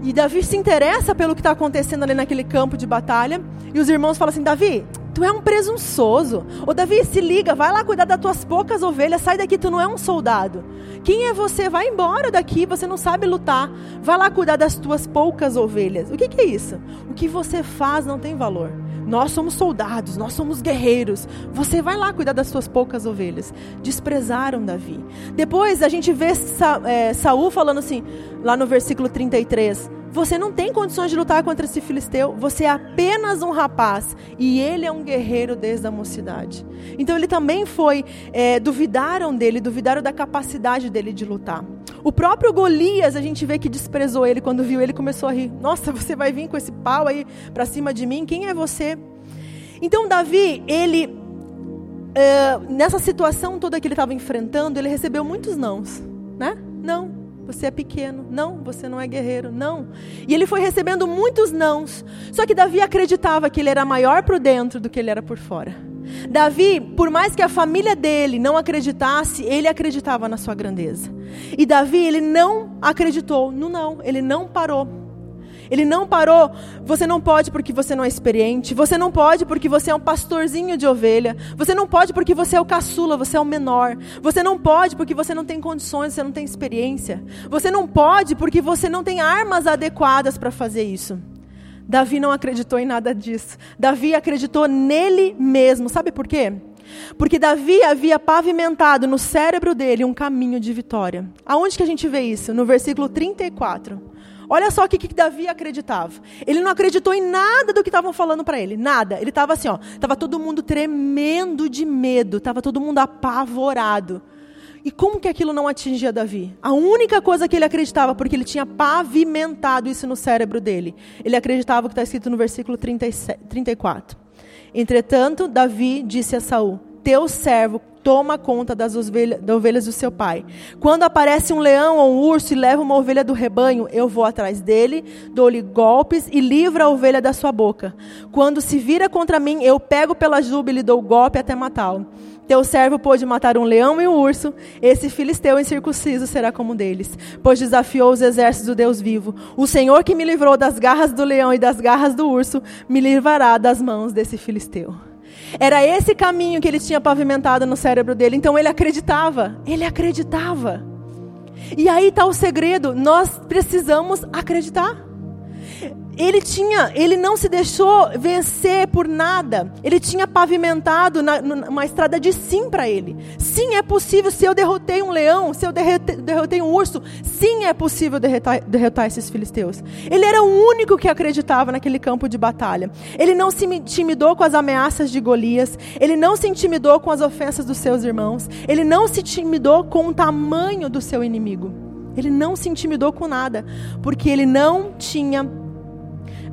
[SPEAKER 1] E Davi se interessa pelo que está acontecendo ali naquele campo de batalha. E os irmãos falam assim: Davi, tu é um presunçoso. Ô Davi, se liga, vai lá cuidar das tuas poucas ovelhas, sai daqui, tu não é um soldado. Quem é você? Vai embora daqui, você não sabe lutar. Vai lá cuidar das tuas poucas ovelhas. O que, que é isso? O que você faz não tem valor. Nós somos soldados, nós somos guerreiros. Você vai lá cuidar das suas poucas ovelhas. Desprezaram Davi. Depois a gente vê Sa é, Saul falando assim, lá no versículo 33. Você não tem condições de lutar contra esse filisteu. Você é apenas um rapaz. E ele é um guerreiro desde a mocidade. Então ele também foi. É, duvidaram dele, duvidaram da capacidade dele de lutar. O próprio Golias, a gente vê que desprezou ele quando viu ele começou a rir. Nossa, você vai vir com esse pau aí para cima de mim? Quem é você? Então Davi, ele é, nessa situação toda que ele estava enfrentando, ele recebeu muitos nãos, né? Não, você é pequeno. Não, você não é guerreiro. Não. E ele foi recebendo muitos nãos. Só que Davi acreditava que ele era maior por dentro do que ele era por fora. Davi, por mais que a família dele não acreditasse, ele acreditava na sua grandeza. E Davi, ele não acreditou no não, ele não parou. Ele não parou. Você não pode porque você não é experiente. Você não pode porque você é um pastorzinho de ovelha. Você não pode porque você é o caçula, você é o menor. Você não pode porque você não tem condições, você não tem experiência. Você não pode porque você não tem armas adequadas para fazer isso. Davi não acreditou em nada disso. Davi acreditou nele mesmo. Sabe por quê? Porque Davi havia pavimentado no cérebro dele um caminho de vitória. Aonde que a gente vê isso? No versículo 34. Olha só o que, que Davi acreditava. Ele não acreditou em nada do que estavam falando para ele, nada. Ele estava assim, ó, estava todo mundo tremendo de medo, estava todo mundo apavorado. E como que aquilo não atingia Davi? A única coisa que ele acreditava, porque ele tinha pavimentado isso no cérebro dele, ele acreditava o que está escrito no versículo 37, 34. Entretanto, Davi disse a Saul: Teu servo toma conta das ovelhas, ovelhas do seu pai. Quando aparece um leão ou um urso e leva uma ovelha do rebanho, eu vou atrás dele, dou-lhe golpes e livro a ovelha da sua boca. Quando se vira contra mim, eu pego pela juba e lhe dou golpe até matá-lo. Teu servo pôde matar um leão e um urso, esse filisteu incircunciso será como um deles, pois desafiou os exércitos do Deus vivo. O Senhor que me livrou das garras do leão e das garras do urso, me livrará das mãos desse filisteu. Era esse caminho que ele tinha pavimentado no cérebro dele. Então ele acreditava. Ele acreditava. E aí está o segredo. Nós precisamos acreditar ele tinha, ele não se deixou vencer por nada. Ele tinha pavimentado na, uma estrada de sim para ele. Sim, é possível. Se eu derrotei um leão, se eu derrotei, derrotei um urso, sim, é possível derrotar, derrotar esses filisteus. Ele era o único que acreditava naquele campo de batalha. Ele não se intimidou com as ameaças de Golias. Ele não se intimidou com as ofensas dos seus irmãos. Ele não se intimidou com o tamanho do seu inimigo. Ele não se intimidou com nada, porque ele não tinha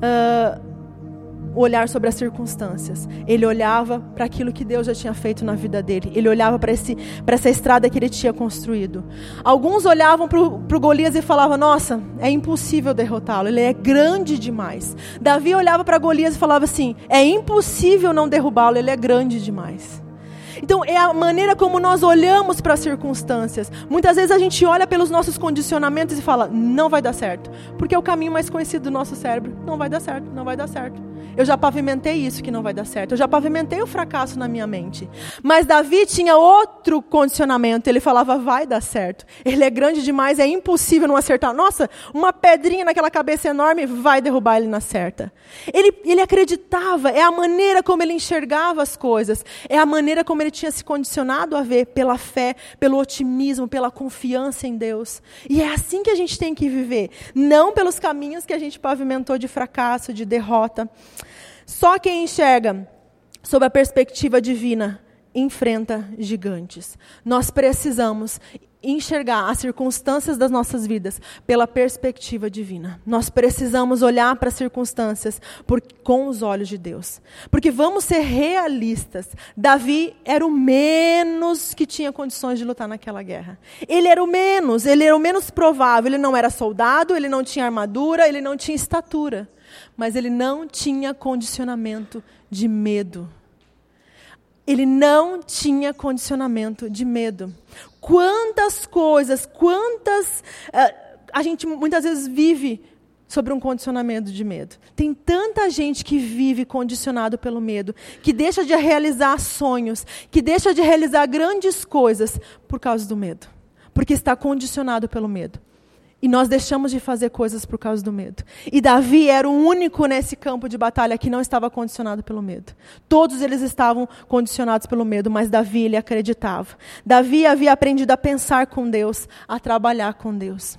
[SPEAKER 1] uh, olhar sobre as circunstâncias. Ele olhava para aquilo que Deus já tinha feito na vida dele. Ele olhava para essa estrada que ele tinha construído. Alguns olhavam para o Golias e falavam: Nossa, é impossível derrotá-lo, ele é grande demais. Davi olhava para Golias e falava assim: É impossível não derrubá-lo, ele é grande demais. Então, é a maneira como nós olhamos para as circunstâncias. Muitas vezes a gente olha pelos nossos condicionamentos e fala, não vai dar certo. Porque é o caminho mais conhecido do nosso cérebro. Não vai dar certo, não vai dar certo. Eu já pavimentei isso que não vai dar certo. Eu já pavimentei o fracasso na minha mente. Mas Davi tinha outro condicionamento. Ele falava, vai dar certo. Ele é grande demais, é impossível não acertar. Nossa, uma pedrinha naquela cabeça enorme vai derrubar ele na certa. Ele, ele acreditava, é a maneira como ele enxergava as coisas. É a maneira como ele tinha se condicionado a ver pela fé, pelo otimismo, pela confiança em Deus. E é assim que a gente tem que viver. Não pelos caminhos que a gente pavimentou de fracasso, de derrota. Só quem enxerga sob a perspectiva divina enfrenta gigantes. Nós precisamos enxergar as circunstâncias das nossas vidas pela perspectiva divina. Nós precisamos olhar para as circunstâncias por, com os olhos de Deus. Porque vamos ser realistas. Davi era o menos que tinha condições de lutar naquela guerra. Ele era o menos, ele era o menos provável. Ele não era soldado, ele não tinha armadura, ele não tinha estatura mas ele não tinha condicionamento de medo. Ele não tinha condicionamento de medo. Quantas coisas, quantas. Uh, a gente muitas vezes vive sobre um condicionamento de medo. Tem tanta gente que vive condicionado pelo medo, que deixa de realizar sonhos, que deixa de realizar grandes coisas por causa do medo, porque está condicionado pelo medo. E nós deixamos de fazer coisas por causa do medo. E Davi era o único nesse campo de batalha que não estava condicionado pelo medo. Todos eles estavam condicionados pelo medo, mas Davi ele acreditava. Davi havia aprendido a pensar com Deus, a trabalhar com Deus.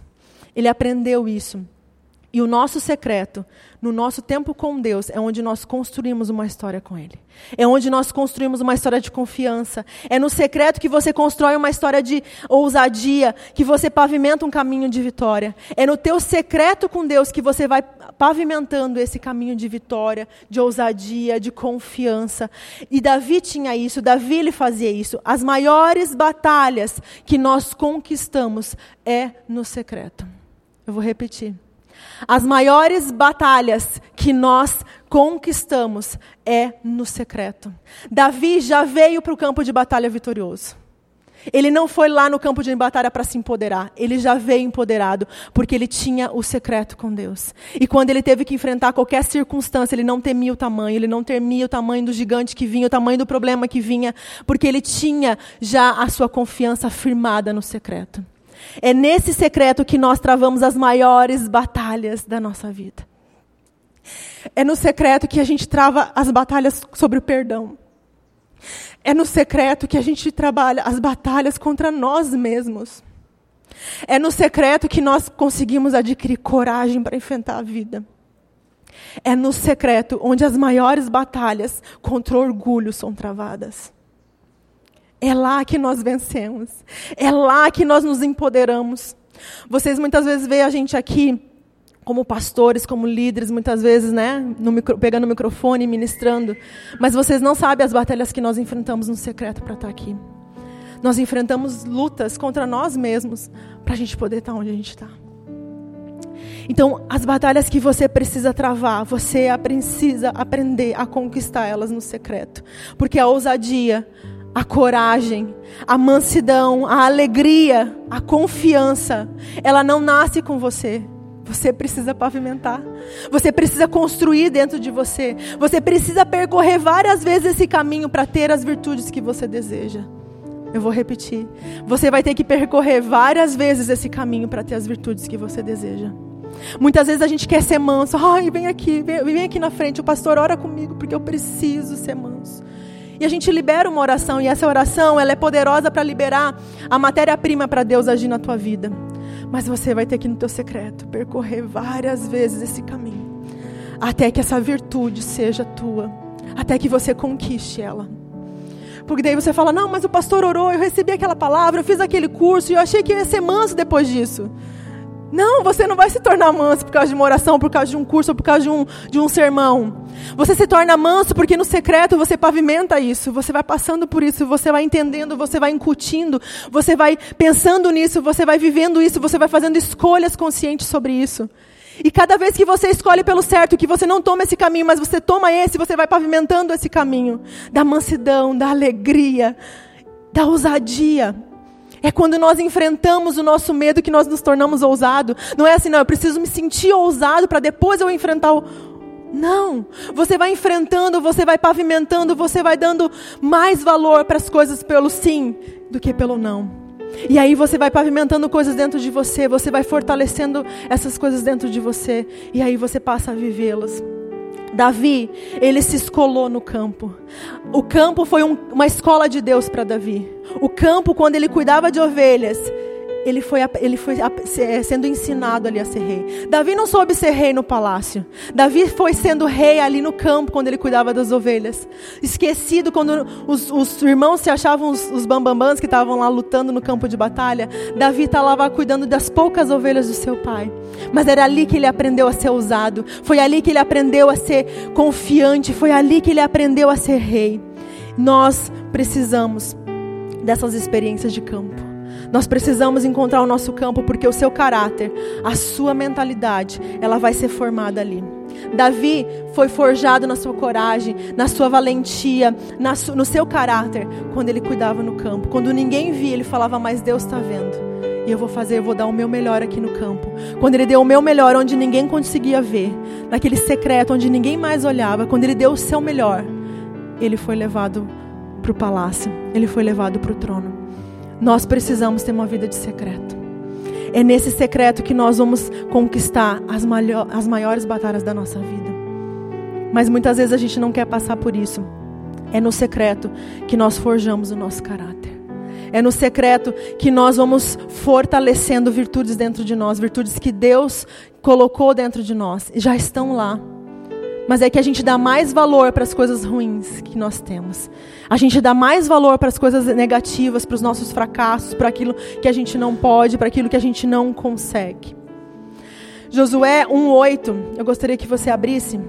[SPEAKER 1] Ele aprendeu isso. E o nosso secreto, no nosso tempo com Deus, é onde nós construímos uma história com Ele. É onde nós construímos uma história de confiança. É no secreto que você constrói uma história de ousadia, que você pavimenta um caminho de vitória. É no teu secreto com Deus que você vai pavimentando esse caminho de vitória, de ousadia, de confiança. E Davi tinha isso, Davi ele fazia isso. As maiores batalhas que nós conquistamos é no secreto. Eu vou repetir. As maiores batalhas que nós conquistamos é no secreto. Davi já veio para o campo de batalha vitorioso. Ele não foi lá no campo de batalha para se empoderar. Ele já veio empoderado, porque ele tinha o secreto com Deus. E quando ele teve que enfrentar qualquer circunstância, ele não temia o tamanho, ele não temia o tamanho do gigante que vinha, o tamanho do problema que vinha, porque ele tinha já a sua confiança firmada no secreto. É nesse secreto que nós travamos as maiores batalhas da nossa vida. É no secreto que a gente trava as batalhas sobre o perdão. É no secreto que a gente trabalha as batalhas contra nós mesmos. É no secreto que nós conseguimos adquirir coragem para enfrentar a vida. É no secreto onde as maiores batalhas contra o orgulho são travadas. É lá que nós vencemos. É lá que nós nos empoderamos. Vocês muitas vezes veem a gente aqui como pastores, como líderes, muitas vezes, né, no micro, pegando o microfone e ministrando, mas vocês não sabem as batalhas que nós enfrentamos no secreto para estar aqui. Nós enfrentamos lutas contra nós mesmos para a gente poder estar onde a gente está. Então, as batalhas que você precisa travar, você precisa aprender a conquistar elas no secreto, porque a ousadia, a coragem, a mansidão, a alegria, a confiança, ela não nasce com você. Você precisa pavimentar. Você precisa construir dentro de você. Você precisa percorrer várias vezes esse caminho para ter as virtudes que você deseja. Eu vou repetir. Você vai ter que percorrer várias vezes esse caminho para ter as virtudes que você deseja. Muitas vezes a gente quer ser manso. Ai, vem aqui, vem, vem aqui na frente. O pastor ora comigo porque eu preciso ser manso. E a gente libera uma oração e essa oração ela é poderosa para liberar a matéria-prima para Deus agir na tua vida. Mas você vai ter que, no teu secreto, percorrer várias vezes esse caminho. Até que essa virtude seja tua. Até que você conquiste ela. Porque daí você fala: Não, mas o pastor orou, eu recebi aquela palavra, eu fiz aquele curso e eu achei que eu ia ser manso depois disso. Não, você não vai se tornar manso por causa de uma oração, por causa de um curso, por causa de um, de um sermão. Você se torna manso porque no secreto você pavimenta isso, você vai passando por isso, você vai entendendo, você vai incutindo, você vai pensando nisso, você vai vivendo isso, você vai fazendo escolhas conscientes sobre isso. E cada vez que você escolhe pelo certo, que você não toma esse caminho, mas você toma esse, você vai pavimentando esse caminho da mansidão, da alegria, da ousadia. É quando nós enfrentamos o nosso medo que nós nos tornamos ousados. Não é assim, não, eu preciso me sentir ousado para depois eu enfrentar o. Não. Você vai enfrentando, você vai pavimentando, você vai dando mais valor para as coisas pelo sim do que pelo não. E aí você vai pavimentando coisas dentro de você, você vai fortalecendo essas coisas dentro de você, e aí você passa a vivê-las. Davi, ele se escolou no campo. O campo foi um, uma escola de Deus para Davi. O campo, quando ele cuidava de ovelhas, ele foi, ele foi é, sendo ensinado ali a ser rei. Davi não soube ser rei no palácio. Davi foi sendo rei ali no campo quando ele cuidava das ovelhas. Esquecido quando os, os irmãos se achavam os, os bambambãs que estavam lá lutando no campo de batalha. Davi estava lá cuidando das poucas ovelhas do seu pai. Mas era ali que ele aprendeu a ser ousado. Foi ali que ele aprendeu a ser confiante. Foi ali que ele aprendeu a ser rei. Nós precisamos dessas experiências de campo. Nós precisamos encontrar o nosso campo porque o seu caráter, a sua mentalidade, ela vai ser formada ali. Davi foi forjado na sua coragem, na sua valentia, na su no seu caráter, quando ele cuidava no campo. Quando ninguém via, ele falava: Mas Deus está vendo. E eu vou fazer, eu vou dar o meu melhor aqui no campo. Quando ele deu o meu melhor, onde ninguém conseguia ver, naquele secreto, onde ninguém mais olhava, quando ele deu o seu melhor, ele foi levado para o palácio, ele foi levado para o trono. Nós precisamos ter uma vida de secreto. É nesse secreto que nós vamos conquistar as, as maiores batalhas da nossa vida. Mas muitas vezes a gente não quer passar por isso. É no secreto que nós forjamos o nosso caráter. É no secreto que nós vamos fortalecendo virtudes dentro de nós, virtudes que Deus colocou dentro de nós e já estão lá. Mas é que a gente dá mais valor para as coisas ruins que nós temos. A gente dá mais valor para as coisas negativas, para os nossos fracassos, para aquilo que a gente não pode, para aquilo que a gente não consegue. Josué 1:8, eu gostaria que você abrisse.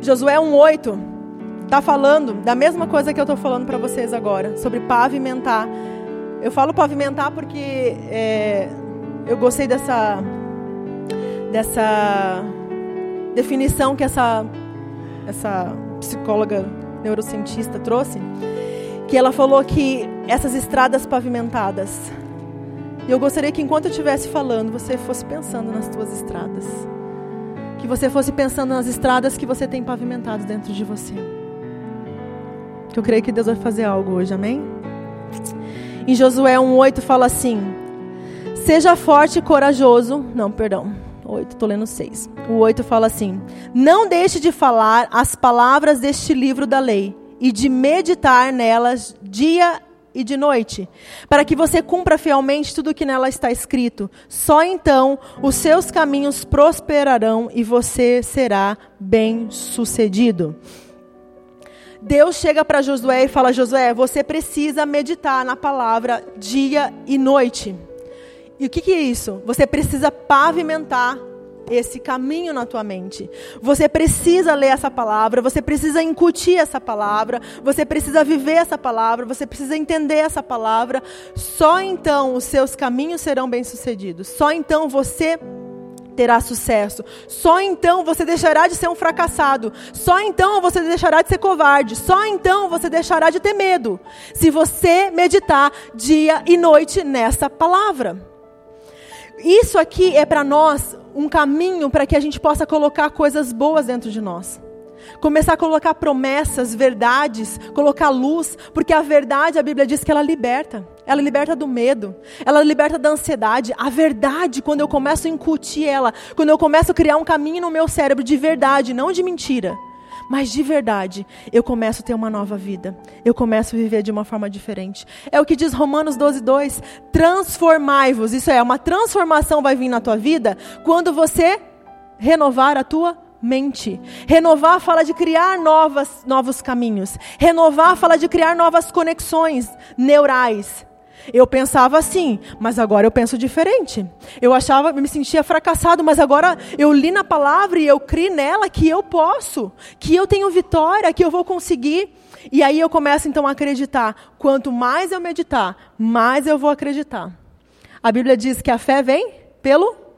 [SPEAKER 1] Josué 1:8 está falando da mesma coisa que eu estou falando para vocês agora, sobre pavimentar. Eu falo pavimentar porque é, eu gostei dessa dessa definição que essa, essa psicóloga neurocientista trouxe, que ela falou que essas estradas pavimentadas. E eu gostaria que enquanto eu estivesse falando, você fosse pensando nas suas estradas. Que você fosse pensando nas estradas que você tem pavimentadas dentro de você. Que eu creio que Deus vai fazer algo hoje, amém? Em Josué 1,8 fala assim: Seja forte e corajoso. Não, perdão. 8, estou lendo 6. O 8 fala assim: Não deixe de falar as palavras deste livro da lei e de meditar nelas dia e de noite, para que você cumpra fielmente tudo o que nela está escrito. Só então os seus caminhos prosperarão e você será bem-sucedido. Deus chega para Josué e fala: Josué, você precisa meditar na palavra dia e noite. E o que, que é isso? Você precisa pavimentar esse caminho na tua mente. Você precisa ler essa palavra, você precisa incutir essa palavra, você precisa viver essa palavra, você precisa entender essa palavra. Só então os seus caminhos serão bem-sucedidos. Só então você terá sucesso. Só então você deixará de ser um fracassado. Só então você deixará de ser covarde. Só então você deixará de ter medo. Se você meditar dia e noite nessa palavra. Isso aqui é para nós um caminho para que a gente possa colocar coisas boas dentro de nós. Começar a colocar promessas, verdades, colocar luz, porque a verdade, a Bíblia diz que ela liberta. Ela liberta do medo, ela liberta da ansiedade. A verdade, quando eu começo a incutir ela, quando eu começo a criar um caminho no meu cérebro de verdade, não de mentira, mas de verdade, eu começo a ter uma nova vida. Eu começo a viver de uma forma diferente. É o que diz Romanos 12, 2. Transformai-vos. Isso é, uma transformação vai vir na tua vida quando você renovar a tua mente. Renovar fala de criar novas, novos caminhos. Renovar fala de criar novas conexões neurais. Eu pensava assim, mas agora eu penso diferente. Eu achava, me sentia fracassado, mas agora eu li na palavra e eu criei nela que eu posso, que eu tenho vitória, que eu vou conseguir. E aí eu começo então a acreditar. Quanto mais eu meditar, mais eu vou acreditar. A Bíblia diz que a fé vem pelo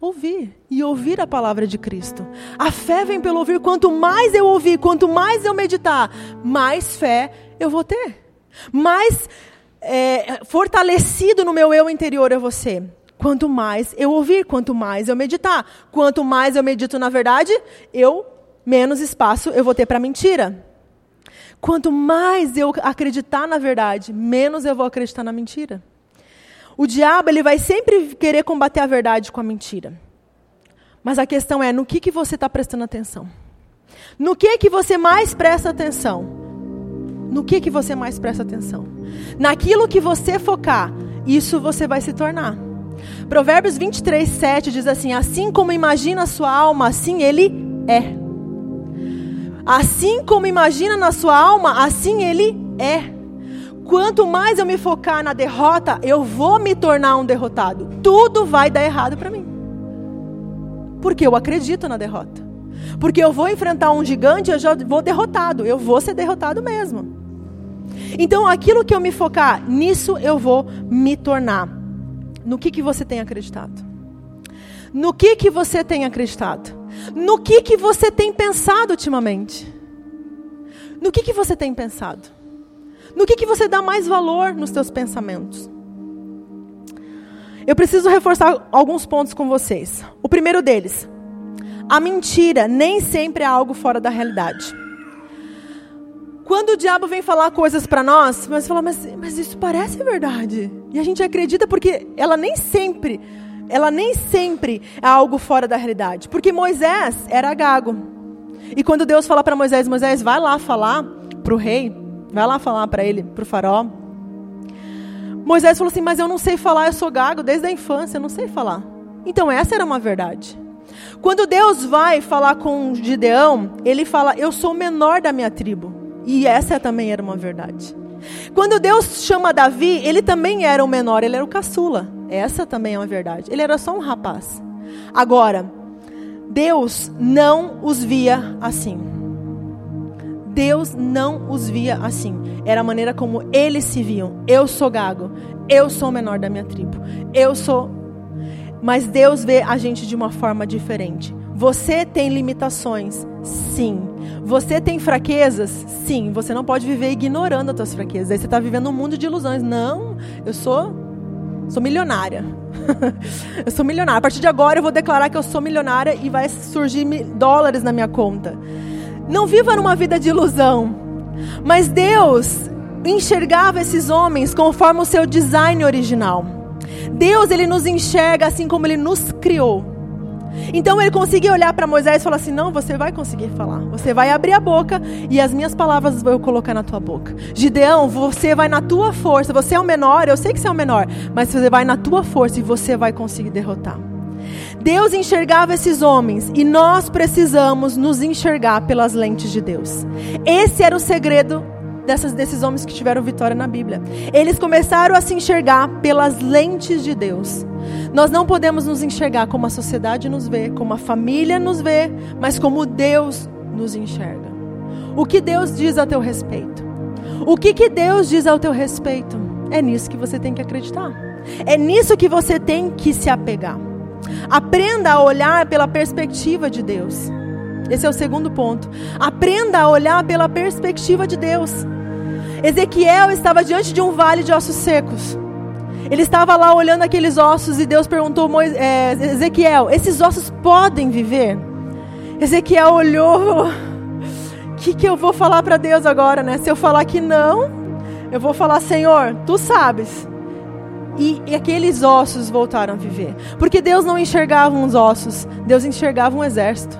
[SPEAKER 1] ouvir e ouvir a palavra de Cristo. A fé vem pelo ouvir. Quanto mais eu ouvir, quanto mais eu meditar, mais fé eu vou ter. Mais é, fortalecido no meu eu interior é você. Quanto mais eu ouvir, quanto mais eu meditar, quanto mais eu medito na verdade, eu menos espaço eu vou ter para mentira. Quanto mais eu acreditar na verdade, menos eu vou acreditar na mentira. O diabo ele vai sempre querer combater a verdade com a mentira. Mas a questão é no que, que você está prestando atenção. No que que você mais presta atenção? No que que você mais presta atenção? Naquilo que você focar, isso você vai se tornar. Provérbios 23, 7 diz assim: Assim como imagina a sua alma, assim ele é. Assim como imagina na sua alma, assim ele é. Quanto mais eu me focar na derrota, eu vou me tornar um derrotado. Tudo vai dar errado para mim. Porque eu acredito na derrota. Porque eu vou enfrentar um gigante, eu já vou derrotado. Eu vou ser derrotado mesmo. Então, aquilo que eu me focar, nisso eu vou me tornar. No que, que você tem acreditado? No que, que você tem acreditado? No que, que você tem pensado ultimamente? No que, que você tem pensado? No que, que você dá mais valor nos seus pensamentos? Eu preciso reforçar alguns pontos com vocês. O primeiro deles, a mentira nem sempre é algo fora da realidade. Quando o diabo vem falar coisas para nós, você fala, mas, mas isso parece verdade. E a gente acredita porque ela nem sempre, ela nem sempre é algo fora da realidade. Porque Moisés era gago. E quando Deus fala para Moisés, Moisés, vai lá falar para o rei, vai lá falar para ele, para o faraó. Moisés falou assim, mas eu não sei falar, eu sou gago desde a infância, eu não sei falar. Então essa era uma verdade. Quando Deus vai falar com Gideão, ele fala, eu sou o menor da minha tribo. E essa também era uma verdade. Quando Deus chama Davi, ele também era o menor, ele era o caçula. Essa também é uma verdade. Ele era só um rapaz. Agora, Deus não os via assim. Deus não os via assim. Era a maneira como eles se viam. Eu sou gago. Eu sou o menor da minha tribo. Eu sou. Mas Deus vê a gente de uma forma diferente. Você tem limitações, sim. Você tem fraquezas, sim. Você não pode viver ignorando as suas fraquezas. Aí você está vivendo um mundo de ilusões. Não, eu sou, sou milionária. eu sou milionária. A partir de agora eu vou declarar que eu sou milionária e vai surgir dólares na minha conta. Não viva numa vida de ilusão. Mas Deus enxergava esses homens conforme o seu design original. Deus ele nos enxerga assim como ele nos criou. Então ele conseguia olhar para Moisés e falar assim: Não, você vai conseguir falar. Você vai abrir a boca e as minhas palavras vou colocar na tua boca. Gideão, você vai na tua força. Você é o menor, eu sei que você é o menor, mas você vai na tua força e você vai conseguir derrotar. Deus enxergava esses homens e nós precisamos nos enxergar pelas lentes de Deus. Esse era o segredo dessas, desses homens que tiveram vitória na Bíblia. Eles começaram a se enxergar pelas lentes de Deus. Nós não podemos nos enxergar como a sociedade nos vê, como a família nos vê, mas como Deus nos enxerga. O que Deus diz a teu respeito? O que, que Deus diz ao teu respeito? É nisso que você tem que acreditar. É nisso que você tem que se apegar. Aprenda a olhar pela perspectiva de Deus. Esse é o segundo ponto. Aprenda a olhar pela perspectiva de Deus. Ezequiel estava diante de um vale de ossos secos. Ele estava lá olhando aqueles ossos e Deus perguntou Moisés, é, Ezequiel: esses ossos podem viver? Ezequiel olhou o que, que eu vou falar para Deus agora, né? Se eu falar que não, eu vou falar: Senhor, tu sabes. E, e, aqueles ossos voltaram a viver. Porque Deus não enxergava uns ossos, Deus enxergava um exército.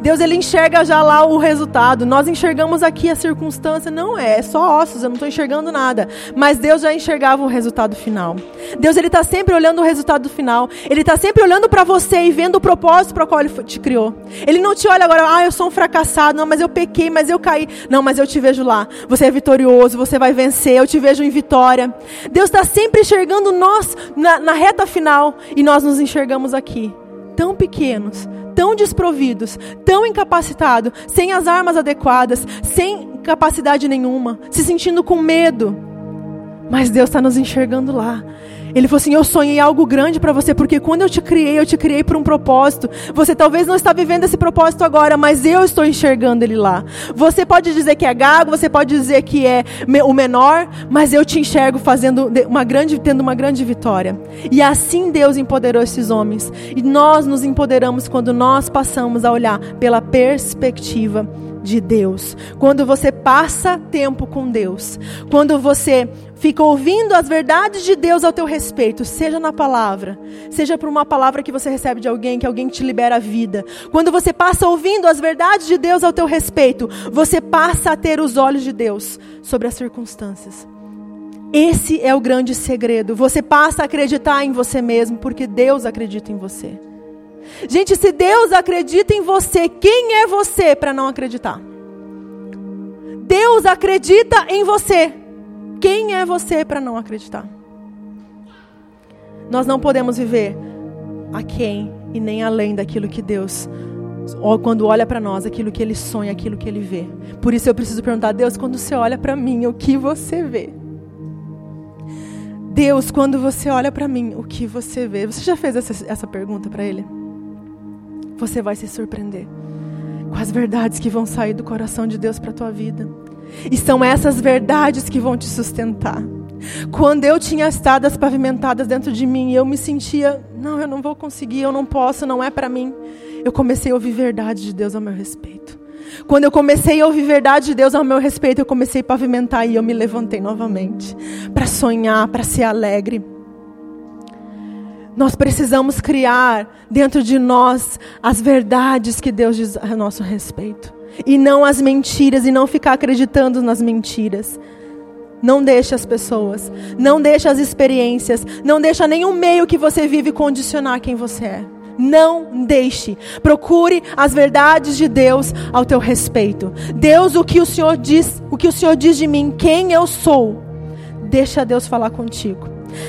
[SPEAKER 1] Deus ele enxerga já lá o resultado. Nós enxergamos aqui a circunstância, não é, é só ossos, eu não estou enxergando nada. Mas Deus já enxergava o resultado final. Deus ele está sempre olhando o resultado final. Ele está sempre olhando para você e vendo o propósito para o qual ele te criou. Ele não te olha agora, ah, eu sou um fracassado, não, mas eu pequei, mas eu caí. Não, mas eu te vejo lá. Você é vitorioso, você vai vencer. Eu te vejo em vitória. Deus está sempre enxergando nós na, na reta final e nós nos enxergamos aqui, tão pequenos tão desprovidos, tão incapacitados, sem as armas adequadas, sem capacidade nenhuma, se sentindo com medo. Mas Deus está nos enxergando lá. Ele falou assim: Eu sonhei algo grande para você, porque quando eu te criei, eu te criei por um propósito. Você talvez não está vivendo esse propósito agora, mas eu estou enxergando ele lá. Você pode dizer que é gago, você pode dizer que é o menor, mas eu te enxergo fazendo uma grande, tendo uma grande vitória. E assim Deus empoderou esses homens. E nós nos empoderamos quando nós passamos a olhar pela perspectiva de Deus. Quando você passa tempo com Deus, quando você fica ouvindo as verdades de Deus ao teu respeito, seja na palavra, seja por uma palavra que você recebe de alguém, que alguém te libera a vida. Quando você passa ouvindo as verdades de Deus ao teu respeito, você passa a ter os olhos de Deus sobre as circunstâncias. Esse é o grande segredo. Você passa a acreditar em você mesmo porque Deus acredita em você. Gente, se Deus acredita em você, quem é você para não acreditar? Deus acredita em você. Quem é você para não acreditar? Nós não podemos viver a quem e nem além daquilo que Deus, quando olha para nós, aquilo que Ele sonha, aquilo que Ele vê. Por isso eu preciso perguntar, Deus, quando você olha para mim, o que você vê? Deus, quando você olha para mim, o que você vê? Você já fez essa, essa pergunta para Ele? você vai se surpreender com as verdades que vão sair do coração de Deus para a tua vida. E são essas verdades que vão te sustentar. Quando eu tinha estradas pavimentadas dentro de mim eu me sentia, não, eu não vou conseguir, eu não posso, não é para mim. Eu comecei a ouvir verdade de Deus ao meu respeito. Quando eu comecei a ouvir verdade de Deus ao meu respeito, eu comecei a pavimentar e eu me levantei novamente para sonhar, para ser alegre. Nós precisamos criar dentro de nós as verdades que Deus diz a nosso respeito. E não as mentiras, e não ficar acreditando nas mentiras. Não deixe as pessoas, não deixe as experiências, não deixe nenhum meio que você vive condicionar quem você é. Não deixe. Procure as verdades de Deus ao teu respeito. Deus, o que o Senhor diz, o que o Senhor diz de mim, quem eu sou. Deixa Deus falar contigo.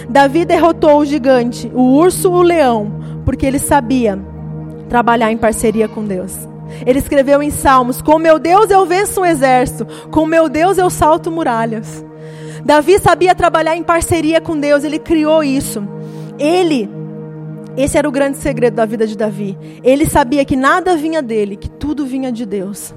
[SPEAKER 1] Davi derrotou o gigante, o urso, o leão, porque ele sabia trabalhar em parceria com Deus. Ele escreveu em Salmos: Com meu Deus eu venço um exército, com meu Deus eu salto muralhas. Davi sabia trabalhar em parceria com Deus, ele criou isso. Ele Esse era o grande segredo da vida de Davi. Ele sabia que nada vinha dele, que tudo vinha de Deus.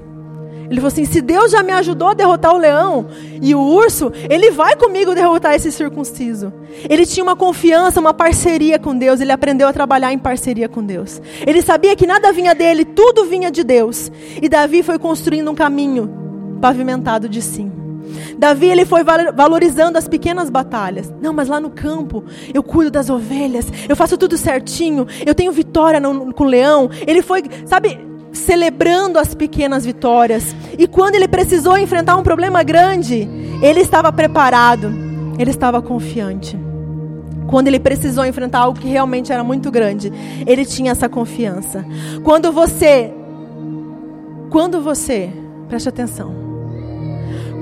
[SPEAKER 1] Ele falou assim: se Deus já me ajudou a derrotar o leão e o urso, ele vai comigo derrotar esse circunciso. Ele tinha uma confiança, uma parceria com Deus, ele aprendeu a trabalhar em parceria com Deus. Ele sabia que nada vinha dele, tudo vinha de Deus. E Davi foi construindo um caminho pavimentado de sim. Davi ele foi valorizando as pequenas batalhas. Não, mas lá no campo eu cuido das ovelhas, eu faço tudo certinho, eu tenho vitória no, com o leão. Ele foi, sabe, celebrando as pequenas vitórias. E quando ele precisou enfrentar um problema grande, ele estava preparado, ele estava confiante. Quando ele precisou enfrentar algo que realmente era muito grande, ele tinha essa confiança. Quando você, quando você, preste atenção,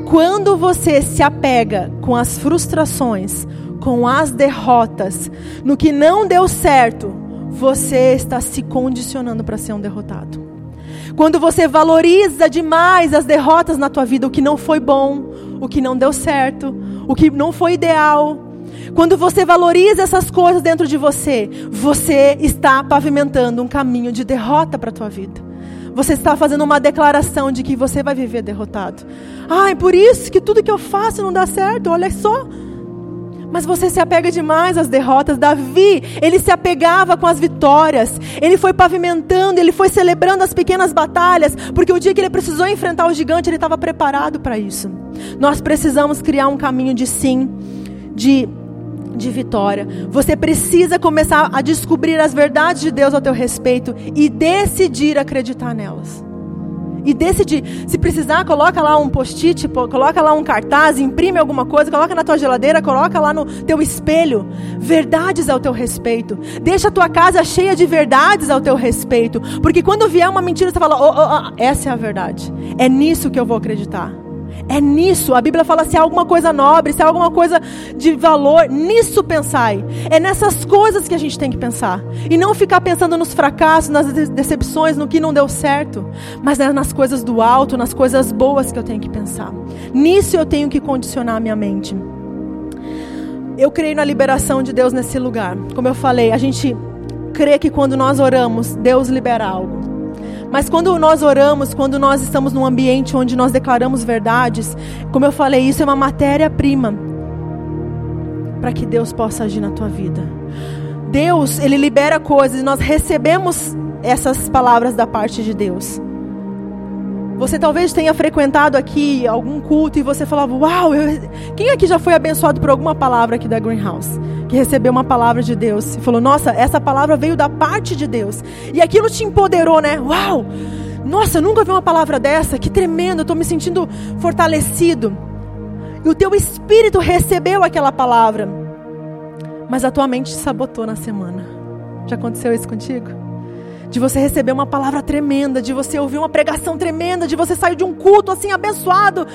[SPEAKER 1] quando você se apega com as frustrações, com as derrotas, no que não deu certo, você está se condicionando para ser um derrotado. Quando você valoriza demais as derrotas na tua vida, o que não foi bom, o que não deu certo, o que não foi ideal. Quando você valoriza essas coisas dentro de você, você está pavimentando um caminho de derrota para a tua vida. Você está fazendo uma declaração de que você vai viver derrotado. Ah, é por isso que tudo que eu faço não dá certo. Olha só, mas você se apega demais às derrotas. Davi, ele se apegava com as vitórias. Ele foi pavimentando, ele foi celebrando as pequenas batalhas, porque o dia que ele precisou enfrentar o gigante, ele estava preparado para isso. Nós precisamos criar um caminho de sim, de de vitória. Você precisa começar a descobrir as verdades de Deus ao teu respeito e decidir acreditar nelas e decidir. Se precisar, coloca lá um post-it, coloca lá um cartaz, imprime alguma coisa, coloca na tua geladeira, coloca lá no teu espelho. Verdades ao teu respeito. Deixa a tua casa cheia de verdades ao teu respeito. Porque quando vier uma mentira, você fala: oh, oh, oh, essa é a verdade. É nisso que eu vou acreditar. É nisso. A Bíblia fala se há alguma coisa nobre, se há alguma coisa de valor, nisso pensai. É nessas coisas que a gente tem que pensar. E não ficar pensando nos fracassos, nas decepções, no que não deu certo. Mas é nas coisas do alto, nas coisas boas que eu tenho que pensar. Nisso eu tenho que condicionar a minha mente. Eu creio na liberação de Deus nesse lugar. Como eu falei, a gente crê que quando nós oramos, Deus libera algo. Mas quando nós oramos, quando nós estamos num ambiente onde nós declaramos verdades, como eu falei, isso é uma matéria-prima para que Deus possa agir na tua vida. Deus, ele libera coisas e nós recebemos essas palavras da parte de Deus. Você talvez tenha frequentado aqui algum culto e você falava: Uau, eu... quem aqui já foi abençoado por alguma palavra aqui da Greenhouse? Que recebeu uma palavra de Deus e falou: Nossa, essa palavra veio da parte de Deus. E aquilo te empoderou, né? Uau! Nossa, nunca vi uma palavra dessa, que tremendo, eu estou me sentindo fortalecido. E o teu espírito recebeu aquela palavra, mas a tua mente te sabotou na semana. Já aconteceu isso contigo? de você receber uma palavra tremenda, de você ouvir uma pregação tremenda, de você sair de um culto assim abençoado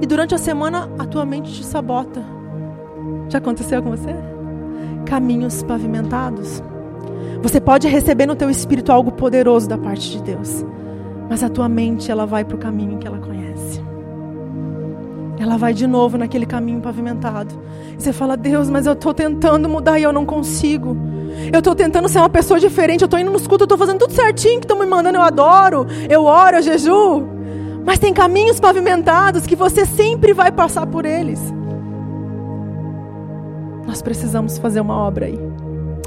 [SPEAKER 1] e durante a semana a tua mente te sabota. Já aconteceu com você? Caminhos pavimentados. Você pode receber no teu espírito algo poderoso da parte de Deus, mas a tua mente ela vai para o caminho que ela conhece. Ela vai de novo naquele caminho pavimentado. Você fala, Deus, mas eu estou tentando mudar e eu não consigo. Eu estou tentando ser uma pessoa diferente. Eu estou indo nos cultos, eu estou fazendo tudo certinho que estão me mandando. Eu adoro, eu oro, eu jejuo. Mas tem caminhos pavimentados que você sempre vai passar por eles. Nós precisamos fazer uma obra aí.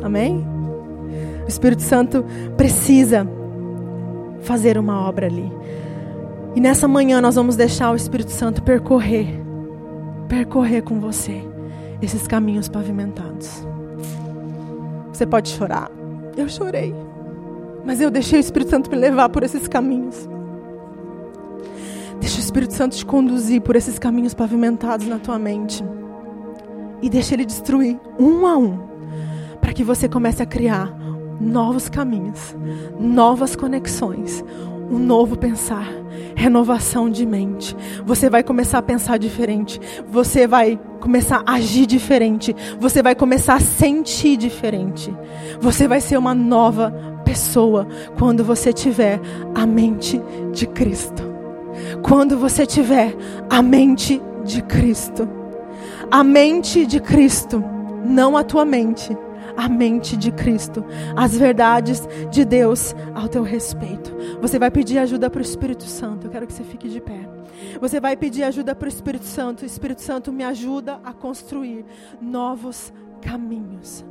[SPEAKER 1] Amém? O Espírito Santo precisa fazer uma obra ali. E nessa manhã nós vamos deixar o Espírito Santo percorrer, percorrer com você esses caminhos pavimentados. Você pode chorar. Eu chorei. Mas eu deixei o Espírito Santo me levar por esses caminhos. Deixa o Espírito Santo te conduzir por esses caminhos pavimentados na tua mente. E deixa ele destruir um a um. Para que você comece a criar novos caminhos, novas conexões, um novo pensar, renovação de mente. Você vai começar a pensar diferente, você vai começar a agir diferente, você vai começar a sentir diferente. Você vai ser uma nova pessoa quando você tiver a mente de Cristo. Quando você tiver a mente de Cristo. A mente de Cristo, não a tua mente, a mente de Cristo, as verdades de Deus ao teu respeito. Você vai pedir ajuda para o Espírito Santo. Eu quero que você fique de pé. Você vai pedir ajuda para o Espírito Santo. O Espírito Santo me ajuda a construir novos caminhos.